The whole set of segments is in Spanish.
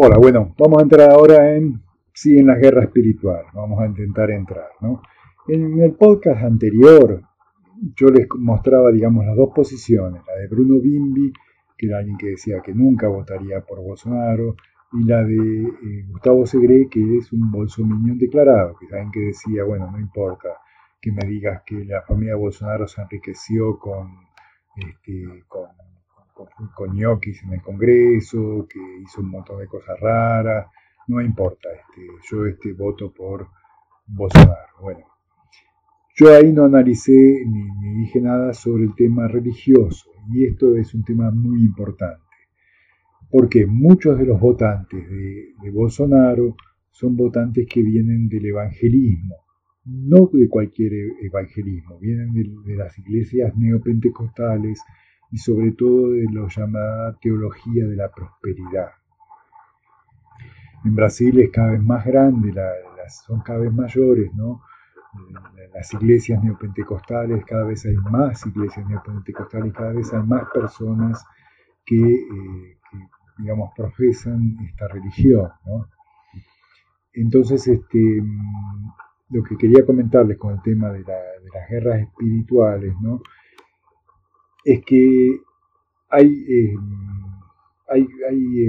Hola, bueno, vamos a entrar ahora en, sí, en la guerra espiritual, vamos a intentar entrar, ¿no? En el podcast anterior yo les mostraba, digamos, las dos posiciones, la de Bruno Bimbi, que era alguien que decía que nunca votaría por Bolsonaro, y la de eh, Gustavo Segre, que es un bolsominion declarado, que saben que decía, bueno, no importa que me digas que la familia Bolsonaro se enriqueció con, este, con, con, ñoquis en el Congreso, que hizo un montón de cosas raras, no importa, este, yo este, voto por Bolsonaro. Bueno, yo ahí no analicé ni, dije nada sobre el tema religioso, y esto es un tema muy importante, porque muchos de los votantes de, Bolsonaro son votantes que vienen del evangelismo, no de cualquier evangelismo, vienen de, las iglesias neopentecostales y sobre todo de lo llamada teología de la prosperidad. En Brasil es cada vez más grande, son cada vez mayores, ¿no? las iglesias neopentecostales, cada vez hay más iglesias neopentecostales, cada vez hay más personas que, eh, digamos, profesan esta religión. Entonces, este, lo que quería comentarles con el tema de, las guerras espirituales, ¿no? Es que hay, eh, hay,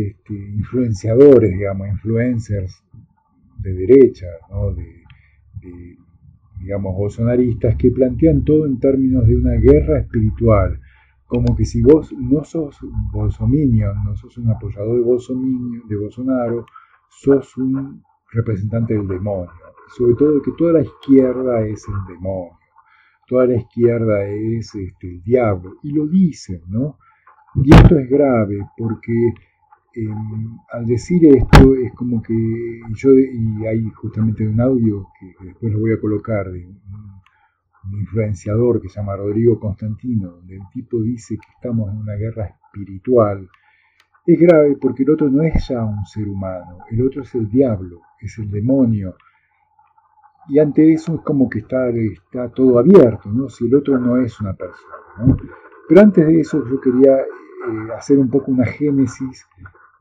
este, influenciadores, digamos, influencers de derecha, ¿no? de, digamos, bolsonaristas que plantean todo en términos de una guerra espiritual, como que si vos no sos bolsominion, no sos un apoyador de, de Bolsonaro, sos un representante del demonio. sobre todo que toda la izquierda es el demonio, toda la izquierda es este, el diablo, y lo dicen, ¿no? Y esto es grave porque Em, al decir esto es como que yo, y hay justamente un audio que, después lo voy a colocar de un, influenciador que se llama Rodrigo Constantino, donde el tipo dice que estamos en una guerra espiritual, es grave porque el otro no es ya un ser humano, el otro es el diablo, es el demonio. Y ante eso es como que está, está todo abierto, ¿no? si el otro no es una persona. Pero antes de eso yo quería eh, hacer un poco una génesis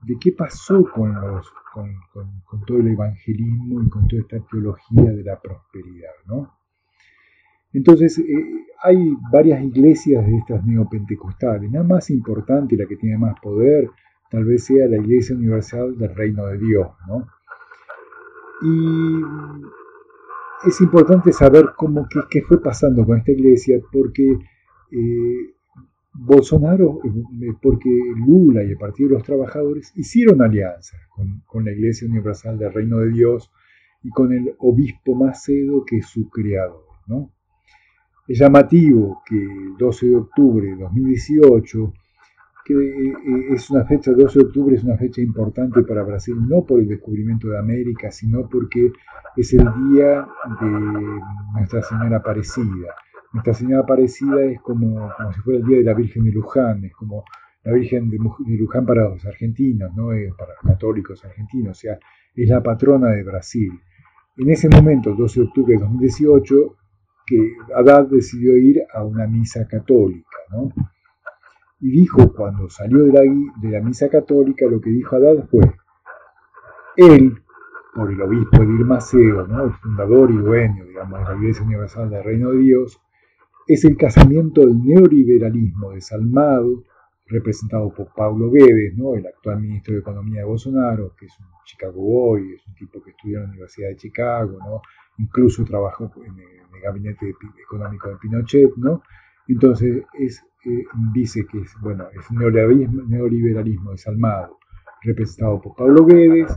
de qué pasó con, los, con, todo el evangelismo y con toda esta teología de la prosperidad. ¿no? Entonces, eh, hay varias iglesias de estas neopentecostales. La más importante, la que tiene más poder, tal vez sea la Iglesia Universal del Reino de Dios. ¿no? Y es importante saber cómo, qué, fue pasando con esta iglesia, porque eh, Bolsonaro, eh, porque Lula y el Partido de los Trabajadores hicieron alianzas con, la Iglesia Universal del Reino de Dios y con el obispo Macedo, que es su creador. ¿no? Es llamativo que el 12 de octubre de 2018, eh, es una fecha, 12 de octubre es una fecha importante para Brasil, no por el descubrimiento de América, sino porque es el día de Nuestra Señora Aparecida nuestra Señora Aparecida es como, como si fuera el Día de la Virgen de Luján, es como la Virgen de, Luján para los argentinos, ¿no? Eh, para los católicos argentinos, o sea, es la patrona de Brasil. En ese momento, el 12 de octubre de 2018, que Haddad decidió ir a una misa católica, ¿no? Y dijo, cuando salió de la, de la misa católica, lo que dijo Haddad fue, él, por el obispo Edir Macedo, ¿no? el fundador y dueño, digamos, de la Iglesia Universal del Reino de Dios, es el casamiento del neoliberalismo desalmado, representado por Paulo Guedes, ¿no? el actual ministro de Economía de Bolsonaro, que es un Chicago Boy, es un tipo que estudió en la Universidad de Chicago, ¿no? incluso trabajó en el, gabinete económico de Pinochet, ¿no? Entonces es, dice que es, bueno, es neoliberalismo, neoliberalismo desalmado, representado por Pablo Guedes,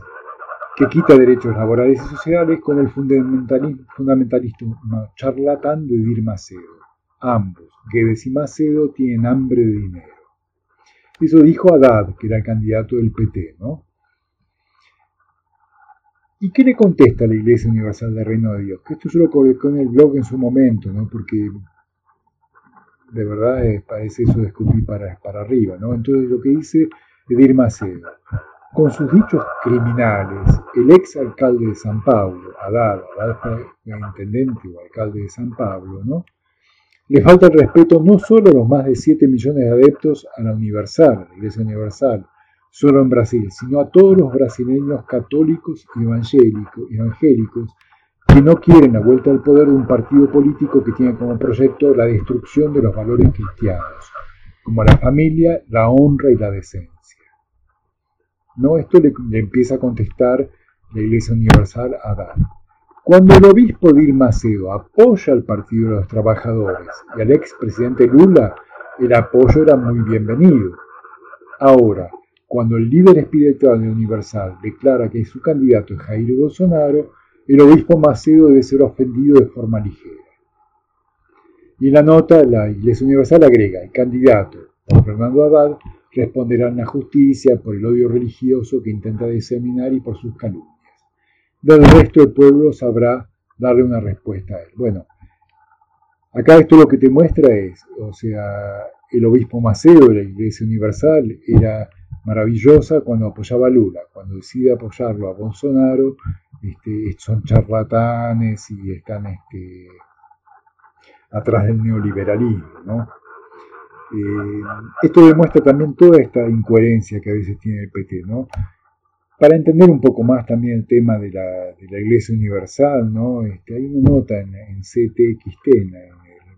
que quita derechos laborales y sociales con el fundamentalismo, fundamentalismo charlatán de Dir Macedo. Ambos, Guedes y Macedo, tienen hambre de dinero. Eso dijo Haddad, que era el candidato del PT, ¿no? ¿Y qué le contesta la Iglesia Universal del Reino de Dios? Que esto yo lo colocó en el blog en su momento, ¿no? Porque de verdad parece eso de escupir para, para arriba, ¿no? Entonces lo que dice Edir Macedo, con sus dichos criminales, el ex alcalde de San Pablo, Haddad, Haddad fue intendente o alcalde de San Pablo, ¿no? Le falta el respeto no solo a los más de 7 millones de adeptos a la Universal, a la Iglesia Universal, solo en Brasil, sino a todos los brasileños católicos y evangélicos que no quieren la vuelta al poder de un partido político que tiene como proyecto la destrucción de los valores cristianos, como la familia, la honra y la decencia. ¿No? Esto le, empieza a contestar la Iglesia Universal a dar. Cuando el obispo Dir Macedo apoya al Partido de los Trabajadores y al expresidente Lula, el apoyo era muy bienvenido. Ahora, cuando el líder espiritual de Universal declara que su candidato es Jair Bolsonaro, el obispo Macedo debe ser ofendido de forma ligera. Y en la nota, la Iglesia Universal agrega, el candidato, Fernando Haddad, responderá en la justicia por el odio religioso que intenta diseminar y por sus calumnias. Del resto del pueblo sabrá darle una respuesta a él. Bueno, acá esto lo que te muestra es, o sea, el obispo Macedo de la Iglesia Universal era maravillosa cuando apoyaba a Lula, cuando decide apoyarlo a Bolsonaro, este, son charlatanes y están este, atrás del neoliberalismo. Eh, esto demuestra también toda esta incoherencia que a veces tiene el PT. ¿no? Para entender un poco más también el tema de la, Iglesia Universal, ¿no? Este, hay una nota en, CTXT, en, el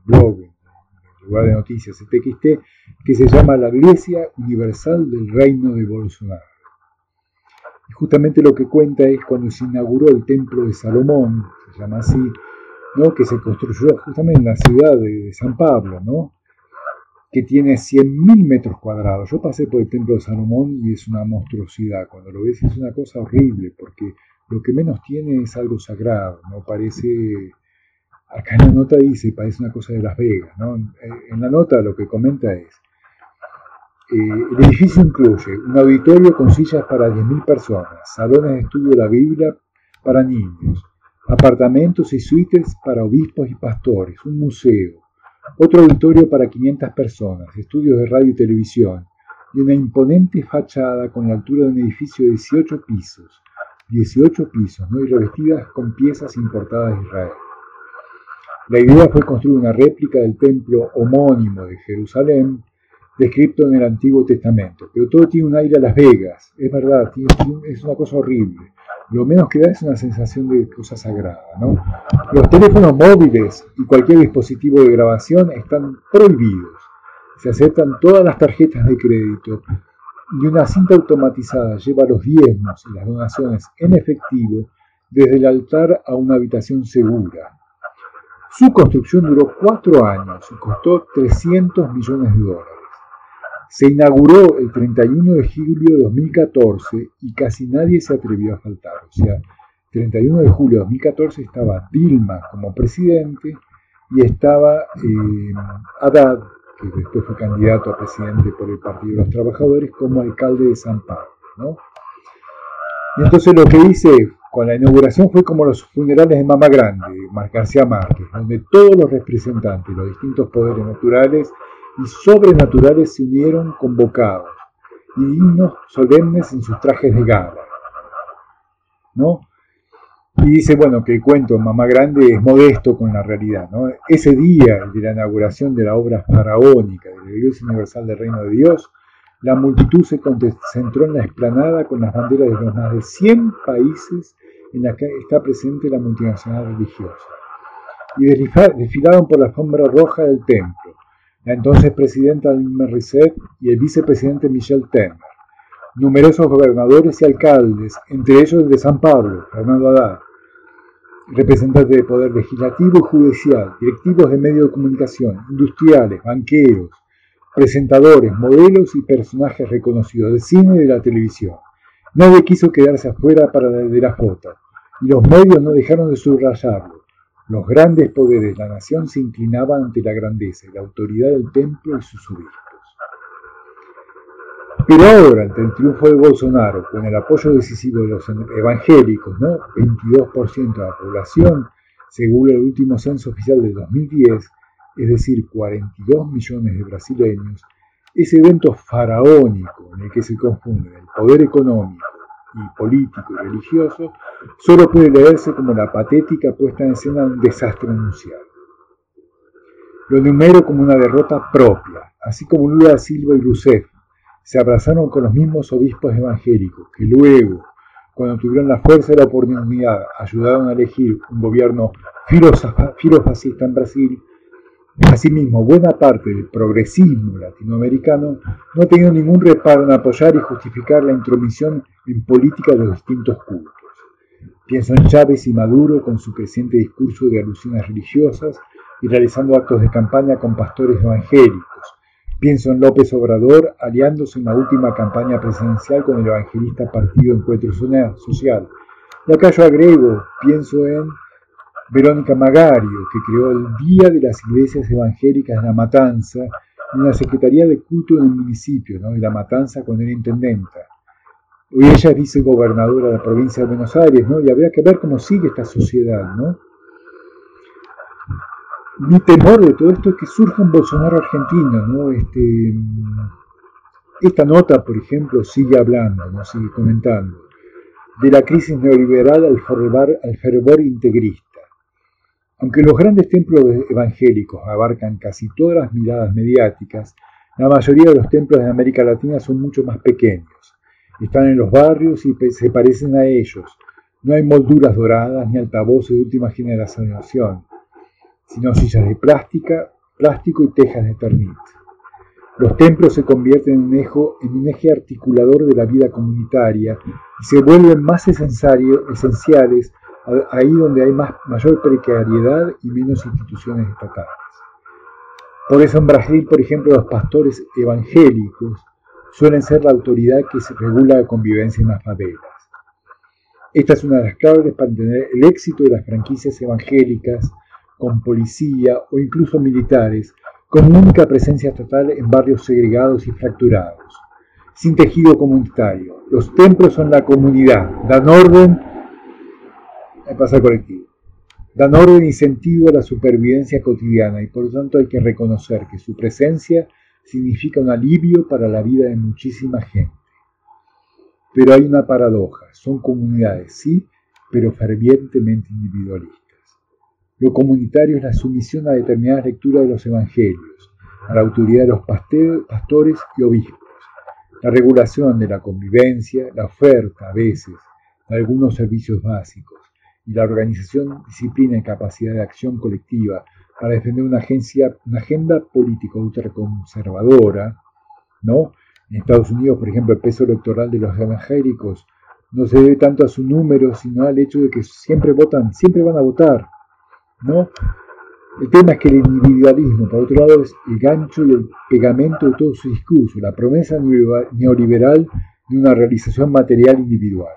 blog, en lugar de noticias CTXT, que se llama La Iglesia Universal del Reino de Bolsonaro. Y justamente lo que cuenta es cuando se inauguró el Templo de Salomón, se llama así, ¿no? que se construyó justamente en la ciudad de, San Pablo, ¿no? que tiene 100.000 metros cuadrados. Yo pasé por el Templo de Salomón y es una monstruosidad. Cuando lo ves es una cosa horrible, porque lo que menos tiene es algo sagrado, ¿no? Parece, acá en la nota dice, parece una cosa de Las Vegas, ¿no? En la nota lo que comenta es, eh, el edificio incluye un auditorio con sillas para 10.000 personas, salones de estudio de la Biblia para niños, apartamentos y suites para obispos y pastores, un museo, otro auditorio para 500 personas, estudios de radio y televisión, y una imponente fachada con la altura de un edificio de 18 pisos, 18 pisos, ¿no? y revestidas con piezas importadas de Israel. La idea fue construir una réplica del templo homónimo de Jerusalén, descrito en el Antiguo Testamento. Pero todo tiene un aire a Las Vegas, es verdad, es una cosa horrible. Lo menos que da es una sensación de cosa sagrada. ¿no? Los teléfonos móviles y cualquier dispositivo de grabación están prohibidos. Se aceptan todas las tarjetas de crédito y una cinta automatizada lleva los diezmos y las donaciones en efectivo desde el altar a una habitación segura. Su construcción duró cuatro años y costó 300 millones de dólares. Se inauguró el 31 de julio de 2014 y casi nadie se atrevió a faltar. O sea, 31 de julio de 2014 estaba Dilma como presidente y estaba eh, Haddad, que después fue candidato a presidente por el Partido de los Trabajadores, como alcalde de San Pablo. Y entonces lo que hice con la inauguración fue como los funerales de Mama Grande, de García Márquez, donde todos los representantes, los distintos poderes naturales, y sobrenaturales se unieron convocados, y dignos solemnes en sus trajes de gala. ¿No? Y dice, bueno, que el cuento Mamá Grande es modesto con la realidad. ¿no? Ese día de la inauguración de la obra faraónica de la Iglesia Universal del Reino de Dios, la multitud se concentró en la explanada con las banderas de los más de 100 países en las que está presente la multinacional religiosa. Y desfilaron por la alfombra roja del templo, la entonces presidenta Dilma Rousseff y el vicepresidente Michel Temer, numerosos gobernadores y alcaldes, entre ellos el de San Pablo, Fernando Haddad, representantes de poder legislativo y judicial, directivos de medios de comunicación, industriales, banqueros, presentadores, modelos y personajes reconocidos del cine y de la televisión. Nadie quiso quedarse afuera para la de la foto, los medios no dejaron de subrayarlo. Los grandes poderes de la nación se inclinaban ante la grandeza y la autoridad del templo y sus obispos. Pero ahora, ante el triunfo de Bolsonaro, con el apoyo decisivo de los evangélicos, ¿no? 22% de la población, según el último censo oficial de 2010, es decir, 42 millones de brasileños, ese evento faraónico en el que se confunden el poder económico, y político y religioso, solo puede leerse como la patética puesta en escena de un desastre anunciado. Lo enumero como una derrota propia, así como Lula Silva y Rousseff se abrazaron con los mismos obispos evangélicos que luego, cuando tuvieron la fuerza y la oportunidad, ayudaron a elegir un gobierno filofascista en Brasil. Asimismo, buena parte del progresismo latinoamericano no ha tenido ningún reparo en apoyar y justificar la intromisión en política de los distintos cultos. Pienso en Chávez y Maduro con su creciente discurso de alusiones religiosas y realizando actos de campaña con pastores evangélicos. Pienso en López Obrador aliándose en la última campaña presidencial con el evangelista Partido Encuentro Social. Y acá yo agrego, pienso en Verónica Magario, que creó el Día de las Iglesias Evangélicas de La Matanza en la Secretaría de Culto del municipio, ¿no? de La Matanza con el intendenta. Hoy ella es vicegobernadora de la provincia de Buenos Aires, ¿no? Y habría que ver cómo sigue esta sociedad, ¿no? Mi temor de todo esto es que surja un Bolsonaro argentino, ¿no? Este, esta nota, por ejemplo, sigue hablando, sigue comentando, de la crisis neoliberal al al fervor integrista. Aunque los grandes templos evangélicos abarcan casi todas las miradas mediáticas, la mayoría de los templos de América Latina son mucho más pequeños. Están en los barrios y se parecen a ellos. No hay molduras doradas ni altavoces de última generación sino sillas de plástica, plástico y tejas de termit. Los templos se convierten en un, en un eje articulador de la vida comunitaria y se vuelven más esenciales ahí donde hay más, mayor precariedad y menos instituciones estatales. Por eso en Brasil, por ejemplo, los pastores evangélicos suelen ser la autoridad que se regula la convivencia en las favelas. Esta es una de las claves para entender el éxito de las franquicias evangélicas con policía o incluso militares, con única presencia estatal en barrios segregados y fracturados, sin tejido comunitario. Los templos son la comunidad, dan orden, pasa colectivo, dan orden y sentido a la supervivencia cotidiana y por lo tanto hay que reconocer que su presencia significa un alivio para la vida de muchísima gente. Pero hay una paradoja, son comunidades, sí, pero fervientemente individualistas. Lo comunitario es la sumisión a determinadas lecturas de los evangelios, a la autoridad de los pastores y obispos, la regulación de la convivencia, la oferta a veces de algunos servicios básicos y la organización, disciplina y capacidad de acción colectiva para defender una, agencia, una agenda política ultraconservadora, ¿no? En Estados Unidos, por ejemplo, el peso electoral de los evangélicos no se debe tanto a su número, sino al hecho de que siempre votan, siempre van a votar, ¿no? El tema es que el individualismo, por otro lado, es el gancho y el pegamento de todo su discurso, la promesa neoliberal de una realización material individual.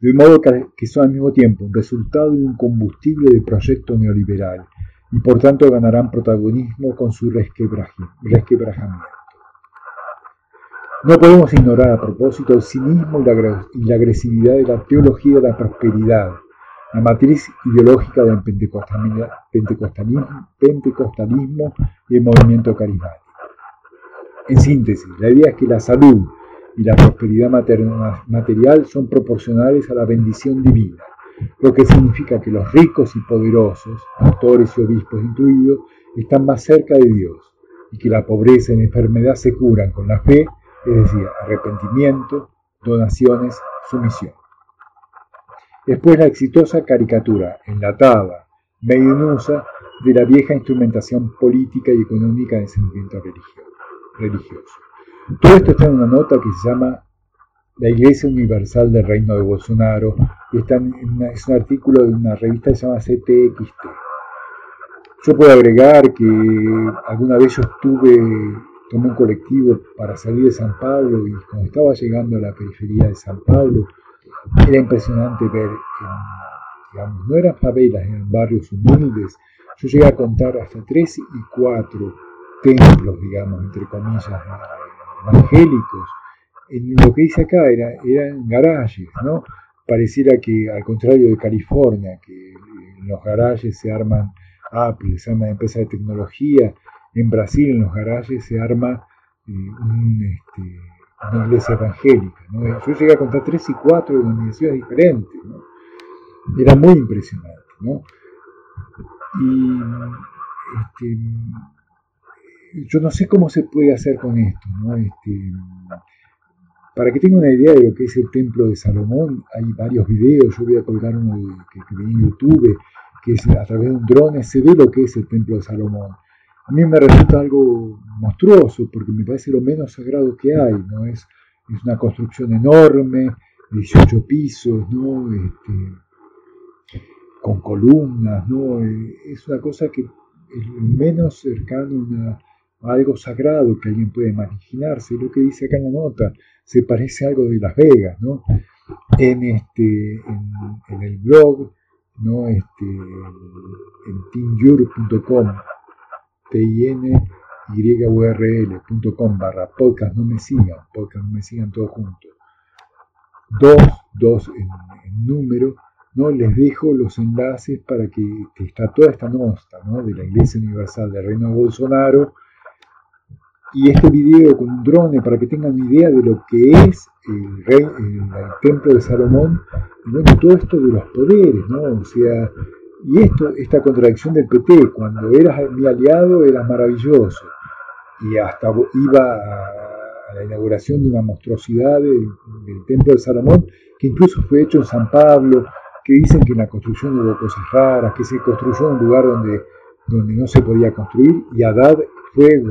De modo que son al mismo tiempo un resultado y un combustible de proyecto neoliberal, y por tanto ganarán protagonismo con su resquebrajamiento. No podemos ignorar a propósito el cinismo y la agresividad de la teología de la prosperidad, la matriz ideológica del pentecostalismo, y el movimiento carismático. En síntesis, la idea es que la salud y la prosperidad material son proporcionales a la bendición divina, lo que significa que los ricos y poderosos, pastores y obispos incluidos, están más cerca de Dios y que la pobreza y la enfermedad se curan con la fe, es decir, arrepentimiento, donaciones, sumisión. Después la exitosa caricatura, enlatada, medio inusa, de la vieja instrumentación política y económica del sentimiento religioso. Todo esto está en una nota que se llama La Iglesia Universal del Reino de Bolsonaro, y está en es un artículo de una revista que se llama CTXT. Yo puedo agregar que alguna vez yo estuve, tomé un colectivo para salir de San Pablo y cuando estaba llegando a la periferia de San Pablo, era impresionante ver, digamos, no eran favelas, eran barrios humildes. Yo llegué a contar hasta tres y cuatro templos, digamos, entre comillas, evangélicos. En lo que dice acá era, eran garajes, ¿no? Pareciera que, al contrario de California, que en los garajes se arman Apple, se arma empresa de tecnología, en Brasil en los garajes se arma eh, este, una iglesia evangélica. Yo llegué a contar tres y cuatro denominaciones diferentes. ¿no? Era muy impresionante. ¿no? Y este, yo no sé cómo se puede hacer con esto, ¿no? Este, para que tenga una idea de lo que es el templo de Salomón, hay varios videos, yo voy a colgar uno que, vi en YouTube, que es a través de un drone, se ve lo que es el templo de Salomón. A mí me resulta algo monstruoso, porque me parece lo menos sagrado que hay, ¿no? Es, una construcción enorme, 18 pisos, ¿no? Este, con columnas, ¿no? Es una cosa que es menos cercano a, algo sagrado que alguien puede imaginarse. Lo que dice acá en la nota se parece a algo de Las Vegas, ¿no? En, este, en, el blog, ¿no? Este, en tinyur.com, t i n y barra podcast, no me sigan, podcast, no me sigan todos juntos. Dos, dos en número, ¿no? Les dejo los enlaces para que, está toda esta nota ¿no? de la Iglesia Universal del Reino de Bolsonaro y este video con drone para que tengan idea de lo que es el, rey, el, templo de Salomón y bueno, todo esto de los poderes, ¿no? O sea, y esto, esta contradicción del PT, cuando eras mi aliado eras maravilloso y hasta iba a, la inauguración de una monstruosidad del, templo de Salomón que incluso fue hecho en San Pablo, que dicen que en la construcción hubo cosas raras, que se construyó un lugar donde, donde no se podía construir, y Haddad fue,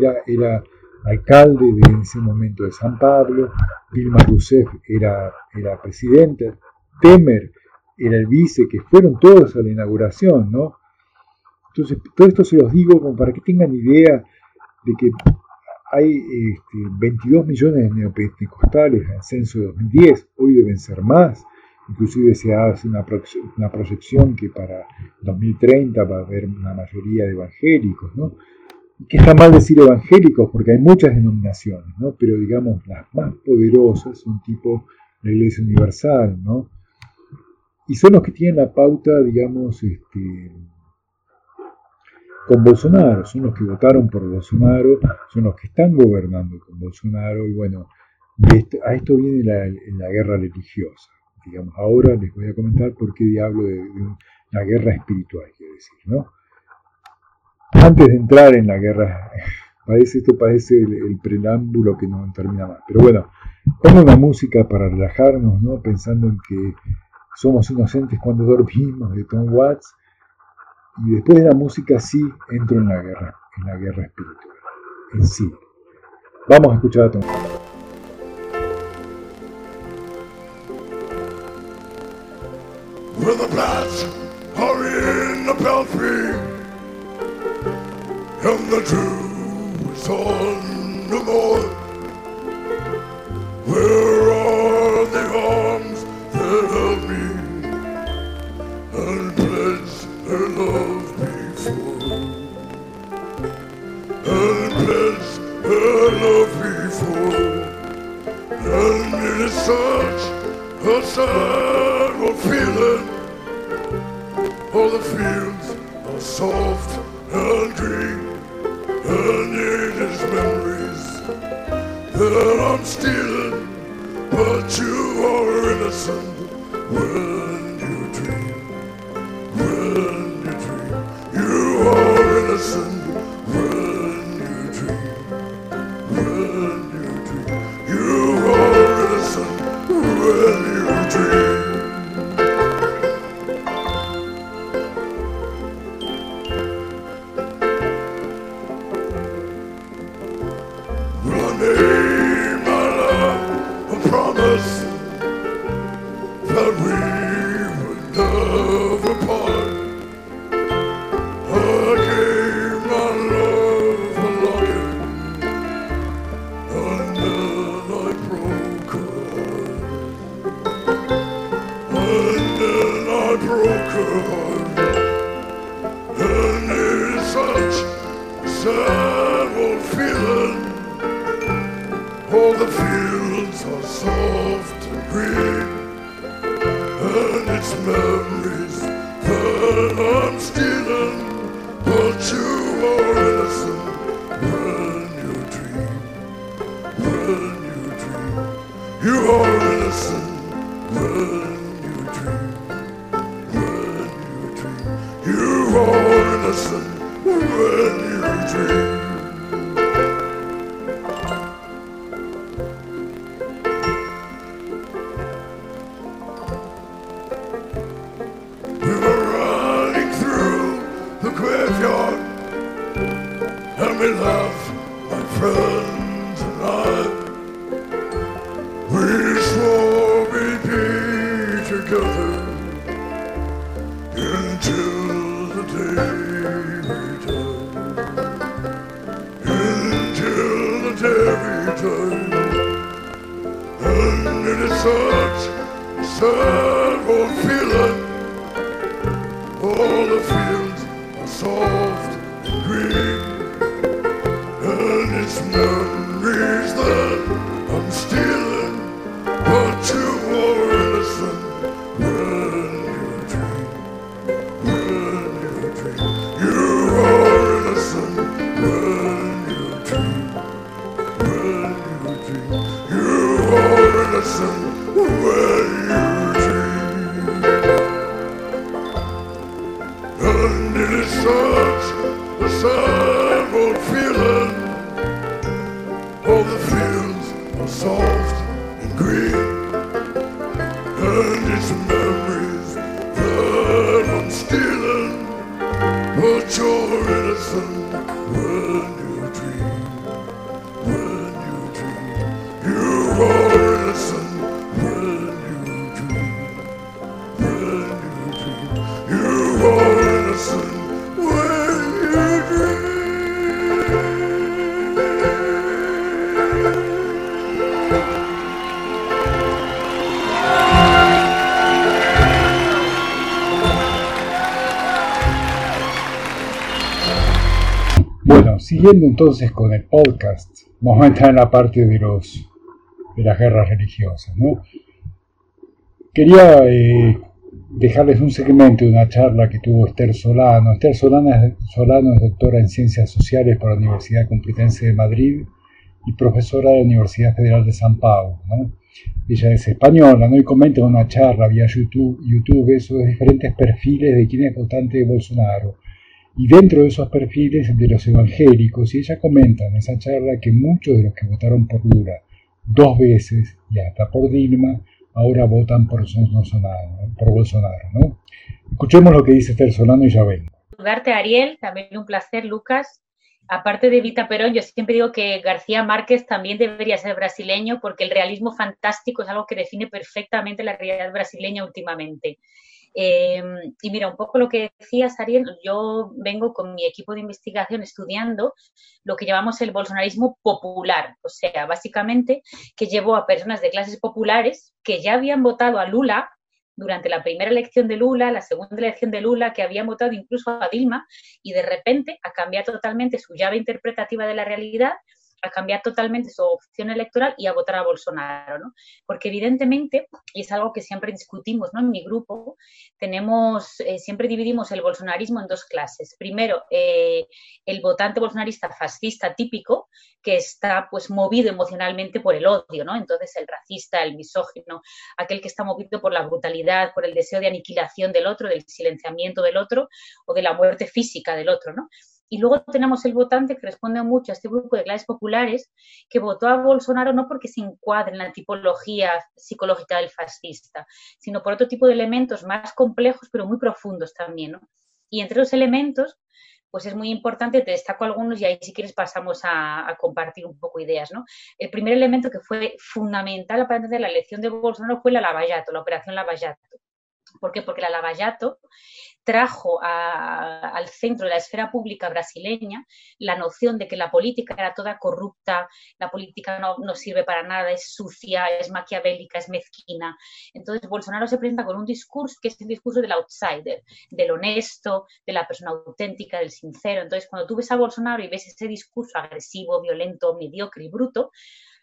era, era alcalde de, ese momento de San Pablo, Dilma Rousseff era, era presidente, Temer era el vice, que fueron todos a la inauguración, ¿no? Entonces, todo esto se los digo como para que tengan idea de que hay 22 este, millones de neopentecostales en el censo de 2010, hoy deben ser más, Inclusive se hace una proyección que para 2030 va a haber una mayoría de evangélicos, ¿no? Que está mal decir evangélicos porque hay muchas denominaciones, ¿no? Pero digamos, las más poderosas son tipo la Iglesia Universal, ¿no? Y son los que tienen la pauta, digamos, este, con Bolsonaro, son los que votaron por Bolsonaro, son los que están gobernando con Bolsonaro, y bueno, a esto viene la guerra religiosa digamos. Ahora les voy a comentar por qué diablo de, una guerra espiritual, quiero decir, ¿no? Antes de entrar en la guerra, parece, esto parece el, preámbulo que no termina más. Pero bueno, pongo una música para relajarnos, ¿no? Pensando en que somos inocentes cuando dormimos de Tom Watts. Y después de la música sí entro en la guerra, en la guerra espiritual, en sí. Vamos a escuchar a Tom Watts. the the belfry, and the Jews on the moor. Where are the arms that held me and pledged their love before? And pledged their love before. And it is such a sad feeling all the fields are soft that I'm stealing, but you are innocent. When heart broken And it's such sad old feeling All the fields are soft and green And it's memories that I'm stealing But you are innocent when you dream When you dream You are innocent. Siguiendo entonces con el podcast, vamos a entrar en la parte de los de las guerras religiosas, ¿no? Quería eh, dejarles un segmento de una charla que tuvo Esther Solano. Esther Solano es, doctora en Ciencias Sociales por la Universidad Complutense de Madrid y profesora de la Universidad Federal de San Paulo, ¿no? Ella es española, ¿no? Y comenta en una charla vía YouTube, YouTube sobre diferentes perfiles de quién es votante de Bolsonaro. Y dentro de esos perfiles de los evangélicos, y ella comenta en esa charla que muchos de los que votaron por Lula dos veces y hasta por Dilma, ahora votan por Bolsonaro, por Bolsonaro ¿no? Escuchemos lo que dice Esther Solano y ya ven. Saludarte, Ariel, también un placer, Lucas. Aparte de Vita Perón, yo siempre digo que García Márquez también debería ser brasileño porque el realismo fantástico es algo que define perfectamente la realidad brasileña últimamente. Eh, y mira, un poco lo que decías, Ariel, yo vengo con mi equipo de investigación estudiando lo que llamamos el bolsonarismo popular, o sea, básicamente que llevó a personas de clases populares que ya habían votado a Lula durante la primera elección de Lula, la segunda elección de Lula, que habían votado incluso a Dilma, y de repente a cambiar totalmente su llave interpretativa de la realidad a cambiar totalmente su opción electoral y a votar a Bolsonaro, ¿no? Porque evidentemente, y es algo que siempre discutimos, ¿no? En mi grupo, tenemos, eh, siempre dividimos el bolsonarismo en dos clases. Primero, eh, el votante bolsonarista fascista típico, que está pues movido emocionalmente por el odio, ¿no? Entonces el racista, el misógino, aquel que está movido por la brutalidad, por el deseo de aniquilación del otro, del silenciamiento del otro o de la muerte física del otro, ¿no? Y luego tenemos el votante que responde mucho a este grupo de clases populares que votó a Bolsonaro no porque se encuadre en la tipología psicológica del fascista, sino por otro tipo de elementos más complejos pero muy profundos también. ¿no? Y entre los elementos, pues es muy importante, te destaco algunos y ahí si quieres pasamos a, compartir un poco ideas. ¿no? El primer elemento que fue fundamental para entender la elección de Bolsonaro fue la Lavallato, la operación Lavallato. ¿Por qué? Porque la Lavallato trajo al centro de la esfera pública brasileña la noción de que la política era toda corrupta, la política no, no, sirve para nada, es sucia, es maquiavélica, es mezquina. Entonces Bolsonaro se presenta con un discurso que es el discurso del outsider, del honesto, de la persona auténtica, del sincero. Entonces cuando tú ves a Bolsonaro y ves ese discurso agresivo, violento, mediocre y bruto,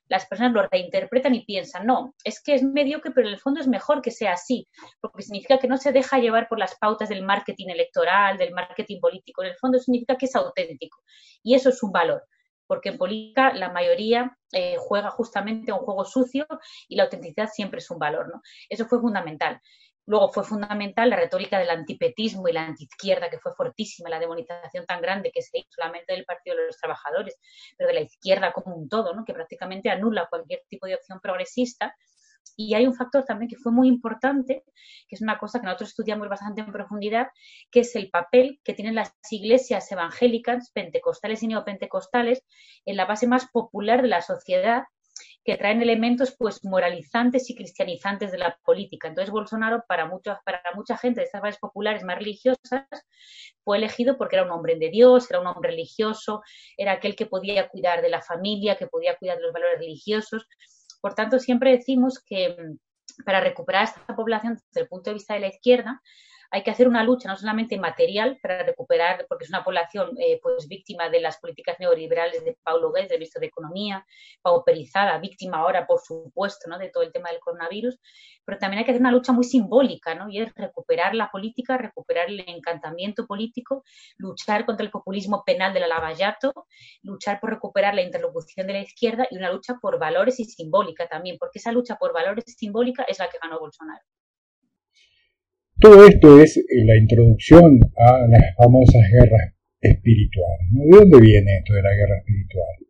las personas lo reinterpretan y piensan, no, es que es mediocre, pero en el fondo es mejor que sea así, porque significa que no se deja llevar por las pautas del marketing electoral, del marketing político, en el fondo significa que es auténtico. Y eso es un valor, porque en política la mayoría eh, juega justamente a un juego sucio y la autenticidad siempre es un valor, ¿no? Eso fue fundamental. Luego fue fundamental la retórica del antipetismo y la antiizquierda, que fue fortísima, la demonización tan grande que se hizo solamente del Partido de los Trabajadores, pero de la izquierda como un todo, ¿no? que prácticamente anula cualquier tipo de opción progresista. Y hay un factor también que fue muy importante, que es una cosa que nosotros estudiamos bastante en profundidad, que es el papel que tienen las iglesias evangélicas, pentecostales y neopentecostales, en la base más popular de la sociedad que traen elementos pues moralizantes y cristianizantes de la política. Entonces Bolsonaro para muchos, para mucha gente de estas bases populares más religiosas fue elegido porque era un hombre de Dios, era un hombre religioso, era aquel que podía cuidar de la familia, que podía cuidar de los valores religiosos. Por tanto, siempre decimos que mm, para recuperar esta población desde el punto de vista de la izquierda, hay que hacer una lucha no solamente material para recuperar, porque es una población eh, pues víctima de las políticas neoliberales de Paulo Guedes, del ministro de Economía, pauperizada, víctima ahora, por supuesto, ¿no? de todo el tema del coronavirus, pero también hay que hacer una lucha muy simbólica, ¿no? y es recuperar la política, recuperar el encantamiento político, luchar contra el populismo penal de la luchar por recuperar la interlocución de la izquierda y una lucha por valores y simbólica también, porque esa lucha por valores simbólica es la que ganó Bolsonaro. Todo esto es eh, la introducción a las famosas guerras espirituales. ¿De dónde viene esto de la guerra espiritual?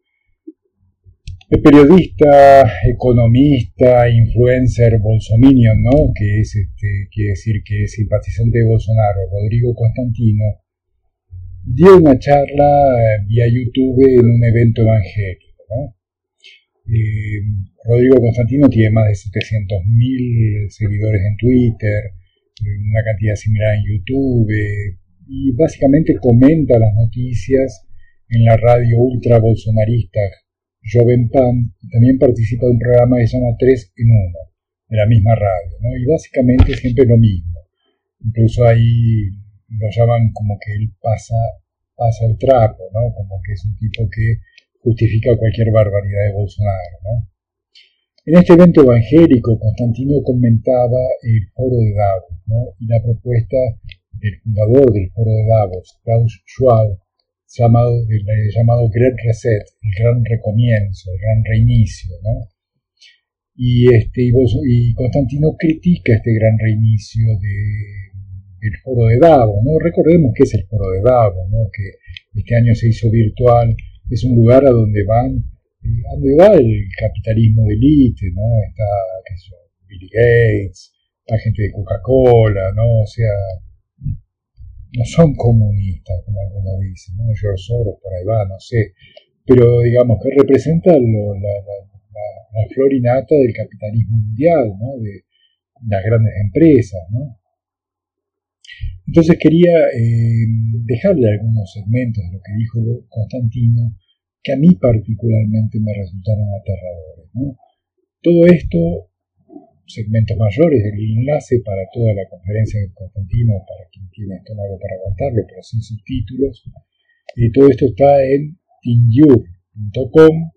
El periodista, economista, influencer bolsominion, ¿no? que es, este, quiere decir que es simpatizante de Bolsonaro, Rodrigo Constantino, dio una charla eh, vía YouTube en un evento evangélico. Eh, Rodrigo Constantino tiene más de 700.000 seguidores en Twitter, una cantidad similar en YouTube y básicamente comenta las noticias en la radio ultra bolsonarista Joven Pan y también participa de un programa que se llama 3 en 1 de la misma radio ¿no? y básicamente siempre lo mismo incluso ahí lo llaman como que él pasa pasa el trapo ¿no? como que es un tipo que justifica cualquier barbaridad de Bolsonaro ¿no? En este evento evangélico, Constantino comentaba el foro de Davos ¿no? y la propuesta del fundador del foro de Davos, Klaus Schwab, llamado, llamado Great Reset, el gran recomienzo, el gran reinicio. este, y, Constantino critica este gran reinicio de, del foro de Davos. Recordemos que es el foro de Davos, que este año se hizo virtual, es un lugar a donde van a dónde va el capitalismo de élite, ¿no? Está, qué sé yo, Bill Gates, la gente de Coca-Cola, ¿no? O sea, no son comunistas, como algunos dicen, ¿no? George Soros por ahí va, no sé. Pero digamos que representa la, la, la, flor innata del capitalismo mundial, ¿no? De las grandes empresas, ¿no? Entonces quería eh, dejarle algunos segmentos de lo que dijo Constantino que a mí particularmente me resultaron aterradores. Todo esto, segmentos mayores del enlace para toda la conferencia de Constantino, para quien tiene estómago para aguantarlo, pero sin subtítulos, y todo esto está en tinyur.com,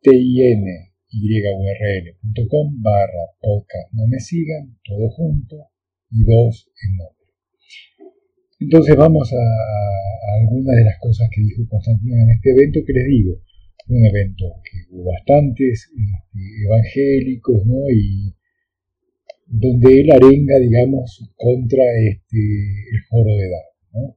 t i n y url.com barra podcast no me sigan, todo junto y dos en nombre. Entonces vamos a, algunas de las cosas que dijo Constantino en este evento que les digo. Un evento que hubo bastantes este, evangélicos, ¿no? Y donde él arenga, digamos, contra este, el foro de edad, ¿no?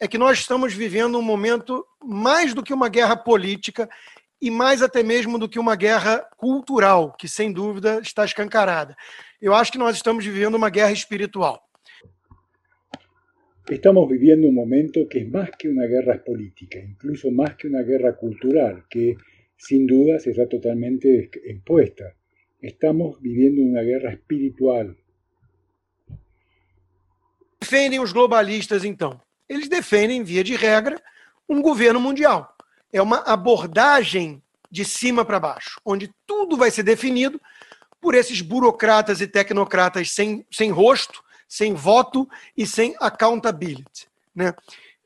É que nós estamos vivendo um momento mais do que uma guerra política e mais até mesmo do que uma guerra cultural, que sem dúvida está escancarada. Eu acho que nós estamos vivendo uma guerra espiritual. Estamos viviendo un momento que es más que una guerra política, incluso más que una guerra cultural, que sin duda se está totalmente expuesta. Estamos viviendo una guerra espiritual. Defendem os globalistas, então? Eles defendem, via de regra, um governo mundial. É uma abordagem de cima para baixo, onde tudo vai ser definido por esses burocratas e tecnocratas sem, sem rosto, sem voto e sem accountability. Né?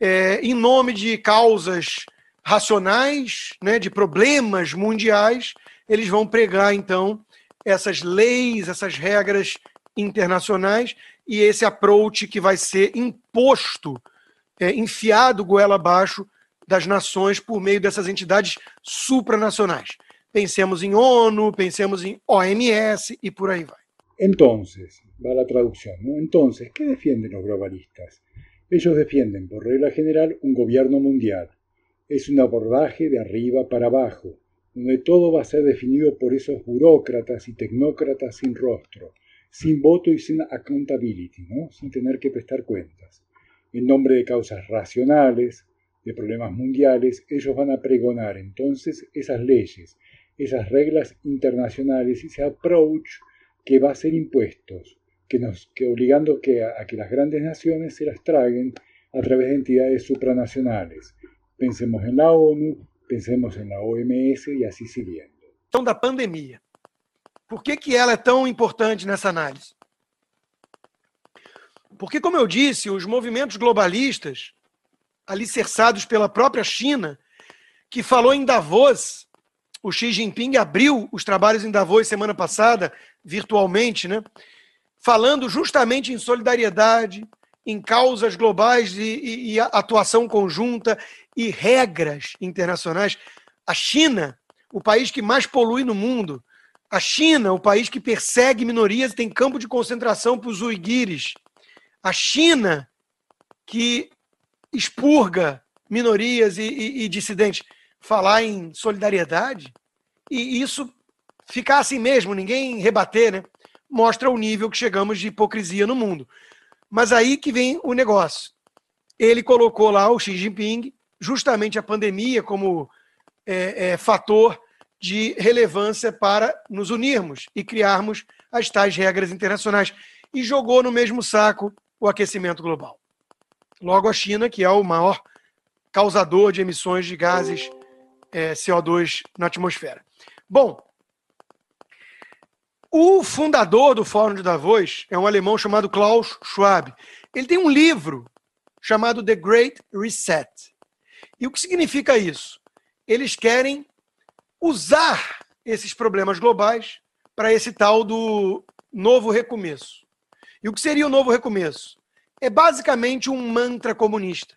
É, em nome de causas racionais, né, de problemas mundiais, eles vão pregar, então, essas leis, essas regras internacionais e esse approach que vai ser imposto, é, enfiado goela abaixo das nações por meio dessas entidades supranacionais. Pensemos em ONU, pensemos em OMS e por aí vai. Entonces, va la traducción, ¿no? Entonces, ¿qué defienden los globalistas? Ellos defienden, por regla general, un gobierno mundial. Es un abordaje de arriba para abajo, donde todo va a ser definido por esos burócratas y tecnócratas sin rostro, sin voto y sin accountability, ¿no? sin tener que prestar cuentas, en nombre de causas racionales, de problemas mundiales, ellos van a pregonar entonces esas leyes, esas reglas internacionales ese approach que va a ser impuestos, que nos, que obligando que a, que las grandes naciones se las traguen a través de entidades supranacionales. Pensemos en la ONU, pensemos en la OMS e assim seguindo. Então, da pandemia. Por que, que ela é tão importante nessa análise? Porque, como eu disse, os movimentos globalistas, alicerçados pela própria China, que falou em Davos, o Xi Jinping abriu os trabalhos em Davos semana passada, virtualmente, né? Falando justamente em solidariedade, em causas globais e, e, e atuação conjunta e regras internacionais. A China, o país que mais polui no mundo, a China, o país que persegue minorias e tem campo de concentração para os uigures. A China, que expurga minorias e, e, e, dissidentes. Falar em solidariedade e isso ficar assim mesmo, ninguém rebater, né? Mostra o nível que chegamos de hipocrisia no mundo. Mas aí que vem o negócio. Ele colocou lá o Xi Jinping justamente a pandemia como é, é, fator de relevância para nos unirmos e criarmos as tais regras internacionais. E jogou no mesmo saco o aquecimento global. Logo, a China, que é o maior causador de emissões de gases é, CO2 na atmosfera. Bom, o fundador do Fórum de Davos é um alemão chamado Klaus Schwab. Ele tem um livro chamado The Great Reset. E o que significa isso? Eles querem usar esses problemas globais para esse tal do novo recomeço. E o que seria o novo recomeço? É basicamente um mantra comunista.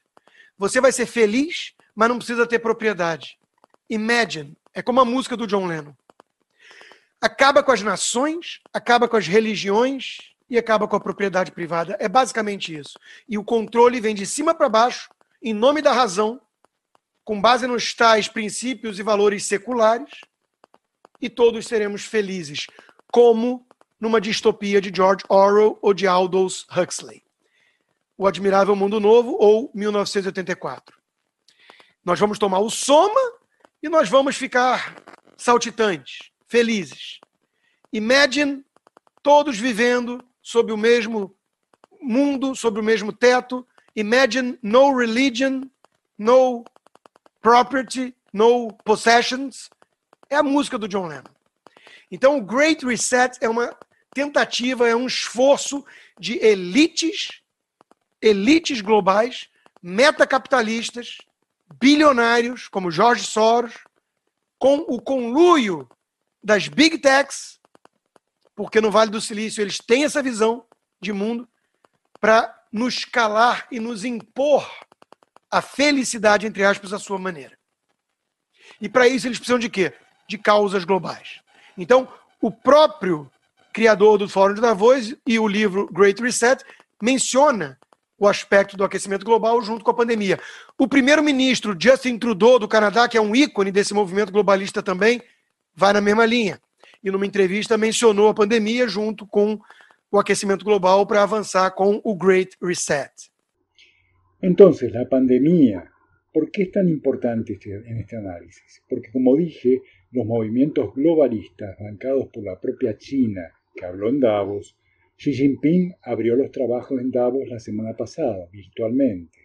Você vai ser feliz, mas não precisa ter propriedade. Imagine, é como a música do John Lennon. Acaba com as nações, acaba com as religiões e acaba com a propriedade privada. É basicamente isso. E o controle vem de cima para baixo, em nome da razão, com base nos tais princípios e valores seculares, e todos seremos felizes, como numa distopia de George Orwell ou de Aldous Huxley. O Admirável Mundo Novo ou 1984. Nós vamos tomar o soma e nós vamos ficar saltitantes, felizes. Imagine todos vivendo sob o mesmo mundo, sob o mesmo teto. Imagine no religion, no Property, No Possessions, é a música do John Lennon. Então, o Great Reset é uma tentativa, é um esforço de elites, elites globais, metacapitalistas, bilionários, como George Soros, com o conluio das big techs, porque no Vale do Silício eles têm essa visão de mundo, para nos calar e nos impor a felicidade, entre aspas, à sua maneira. E para isso eles precisam de quê? De causas globais. Então, o próprio criador do Fórum de Davos e o livro Great Reset menciona o aspecto do aquecimento global junto com a pandemia. O primeiro-ministro Justin Trudeau do Canadá, que é um ícone desse movimento globalista também, vai na mesma linha. E numa entrevista mencionou a pandemia junto com o aquecimento global para avançar com o Great Reset. Entonces, la pandemia, ¿por qué es tan importante este, en este análisis? Porque, como dije, los movimientos globalistas bancados por la propia China, que habló en Davos, Xi Jinping abrió los trabajos en Davos la semana pasada, virtualmente,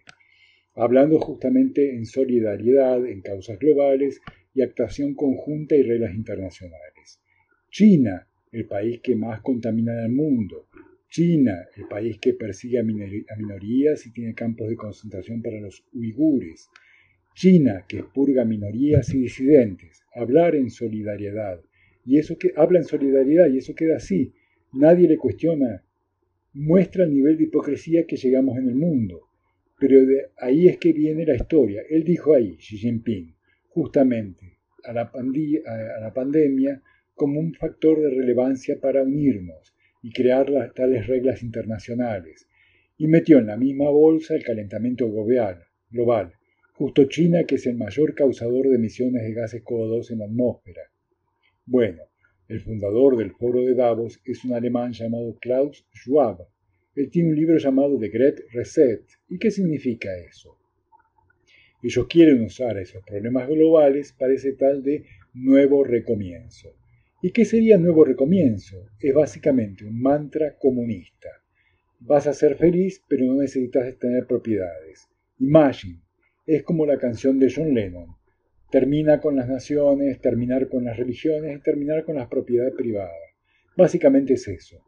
hablando justamente en solidaridad, en causas globales y actuación conjunta y reglas internacionales. China, el país que más contamina en el mundo, China, el país que persigue a, minorías y tiene campos de concentración para los uigures. China, que expurga minorías y disidentes. Hablar en solidaridad. Y eso que habla en solidaridad y eso queda así. Nadie le cuestiona. Muestra el nivel de hipocresía que llegamos en el mundo. Pero de ahí es que viene la historia. Él dijo ahí, Xi Jinping, justamente a la, a la pandemia como un factor de relevancia para unirnos y crear las tales reglas internacionales, y metió en la misma bolsa el calentamiento global, global, justo China que es el mayor causador de emisiones de gases CO2 en la atmósfera. Bueno, el fundador del foro de Davos es un alemán llamado Klaus Schwab. Él tiene un libro llamado The Great Reset. ¿Y qué significa eso? Ellos quieren usar esos problemas globales para ese tal de nuevo recomienzo. ¿Y qué sería nuevo recomienzo? Es básicamente un mantra comunista. Vas a ser feliz, pero no necesitas tener propiedades. Imagine, es como la canción de John Lennon. Termina con las naciones, terminar con las religiones y terminar con las propiedades privadas. Básicamente es eso.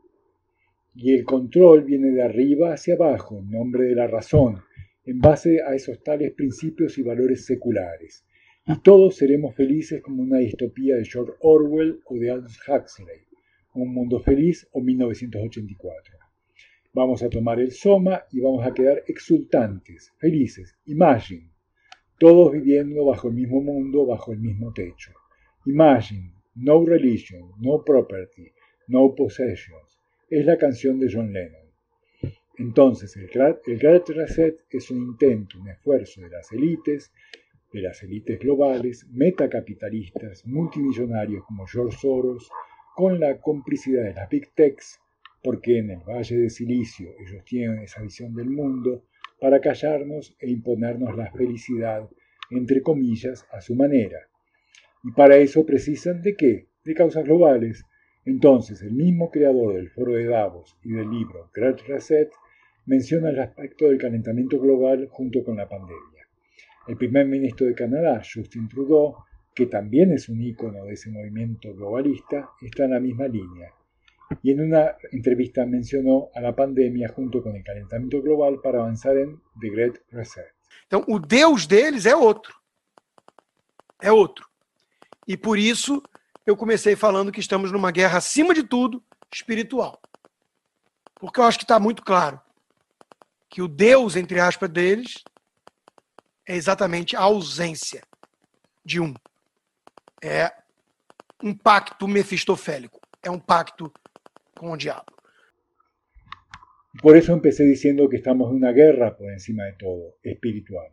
Y el control viene de arriba hacia abajo, en nombre de la razón, en base a esos tales principios y valores seculares. Y todos seremos felices como una distopía de George Orwell o de Aldous Huxley, Un mundo feliz o 1984. Vamos a tomar el soma y vamos a quedar exultantes, felices, imagine, todos viviendo bajo el mismo mundo, bajo el mismo techo. Imagine, no religion, no property, no possessions. Es la canción de John Lennon. Entonces, el, Great Reset es un intento, un esfuerzo de las élites, de las élites globales, metacapitalistas, multimillonarios como George Soros, con la complicidad de las Big Techs, porque en el Valle de Silicio ellos tienen esa visión del mundo, para callarnos e imponernos la felicidad, entre comillas, a su manera. Y para eso precisan de qué? De causas globales. Entonces, el mismo creador del foro de Davos y del libro Great Reset menciona el aspecto del calentamiento global junto con la pandemia. El primer ministro de Canadá, Justin Trudeau, que también es un ícono de ese movimiento globalista, está en la misma línea. Y en una entrevista mencionó a la pandemia junto con el calentamiento global para avanzar en The Great Reset. Então, o Deus deles é outro. É outro. E por isso eu comecei falando que estamos numa guerra, acima de tudo, espiritual. Porque eu acho que está muito claro que o Deus, entre aspas, deles é exatamente a ausência de um. É um pacto mefistofélico. É um pacto com o diabo. Por eso empecé diciendo que estamos en una guerra por encima de todo, espiritual.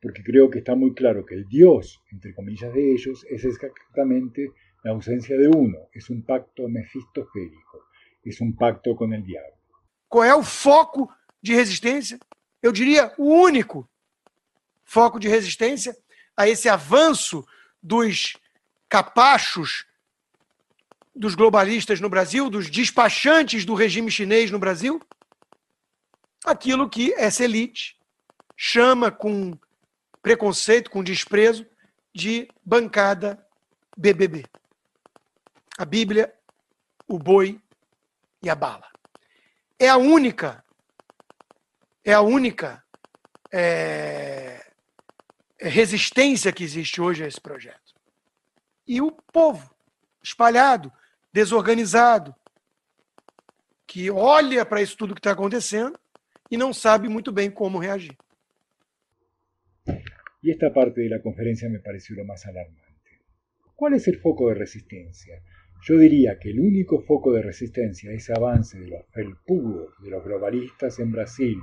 Porque creo que está muy claro que el Dios, entre comillas de ellos, es exactamente la ausencia de uno. Es un pacto mefistofélico. Es un pacto con el diablo. Qual é o foco de resistência, eu diria o único foco de resistência a esse avanço dos capachos dos globalistas no Brasil, dos despachantes do regime chinês no Brasil, aquilo que essa elite chama com preconceito, com desprezo, de bancada BBB. A Bíblia, o boi e a bala. É a única é a única é, resistência que existe hoje a esse projeto. E o povo, espalhado, desorganizado, que olha para isso tudo que está acontecendo e não sabe muito bem como reagir. E esta parte da conferência me pareceu o mais alarmante. Qual é o foco de resistência? Yo diría que el único foco de resistencia a ese avance de los felpudos, de los globalistas en Brasil,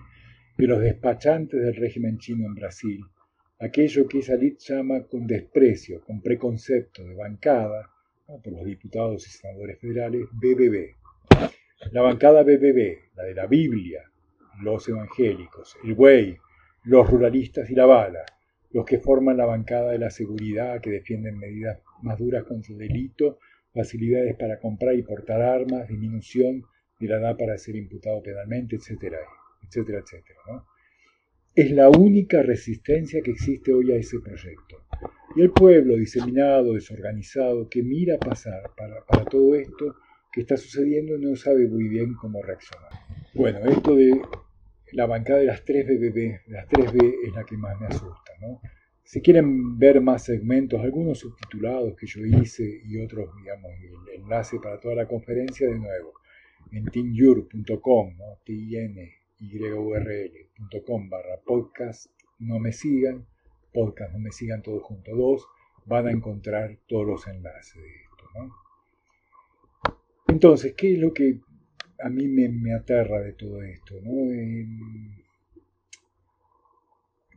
de los despachantes del régimen chino en Brasil, aquello que Salit llama con desprecio, con preconcepto de bancada, por los diputados y senadores federales, BBB. La bancada BBB, la de la Biblia, los evangélicos, el buey, los ruralistas y la bala, los que forman la bancada de la seguridad, que defienden medidas más duras contra el delito, facilidades para comprar y portar armas, disminución de la edad para ser imputado penalmente, etcétera etcétera, etcétera. Es la única resistencia que existe hoy a ese proyecto. Y el pueblo diseminado, desorganizado, que mira pasar para, para todo esto que está sucediendo no sabe muy bien cómo reaccionar. Bueno, esto de la bancada de las 3 BBB, las 3B es la que más me asusta. ¿no? Si quieren ver más segmentos, algunos subtitulados que yo hice y otros, digamos, el enlace para toda la conferencia, de nuevo, en teamyur.com, ¿no? t n yurl.com barra podcast no me sigan, podcast no me sigan todos juntos dos, van a encontrar todos los enlaces de esto. ¿no? Entonces, ¿qué es lo que a mí me, aterra de todo esto? ¿no?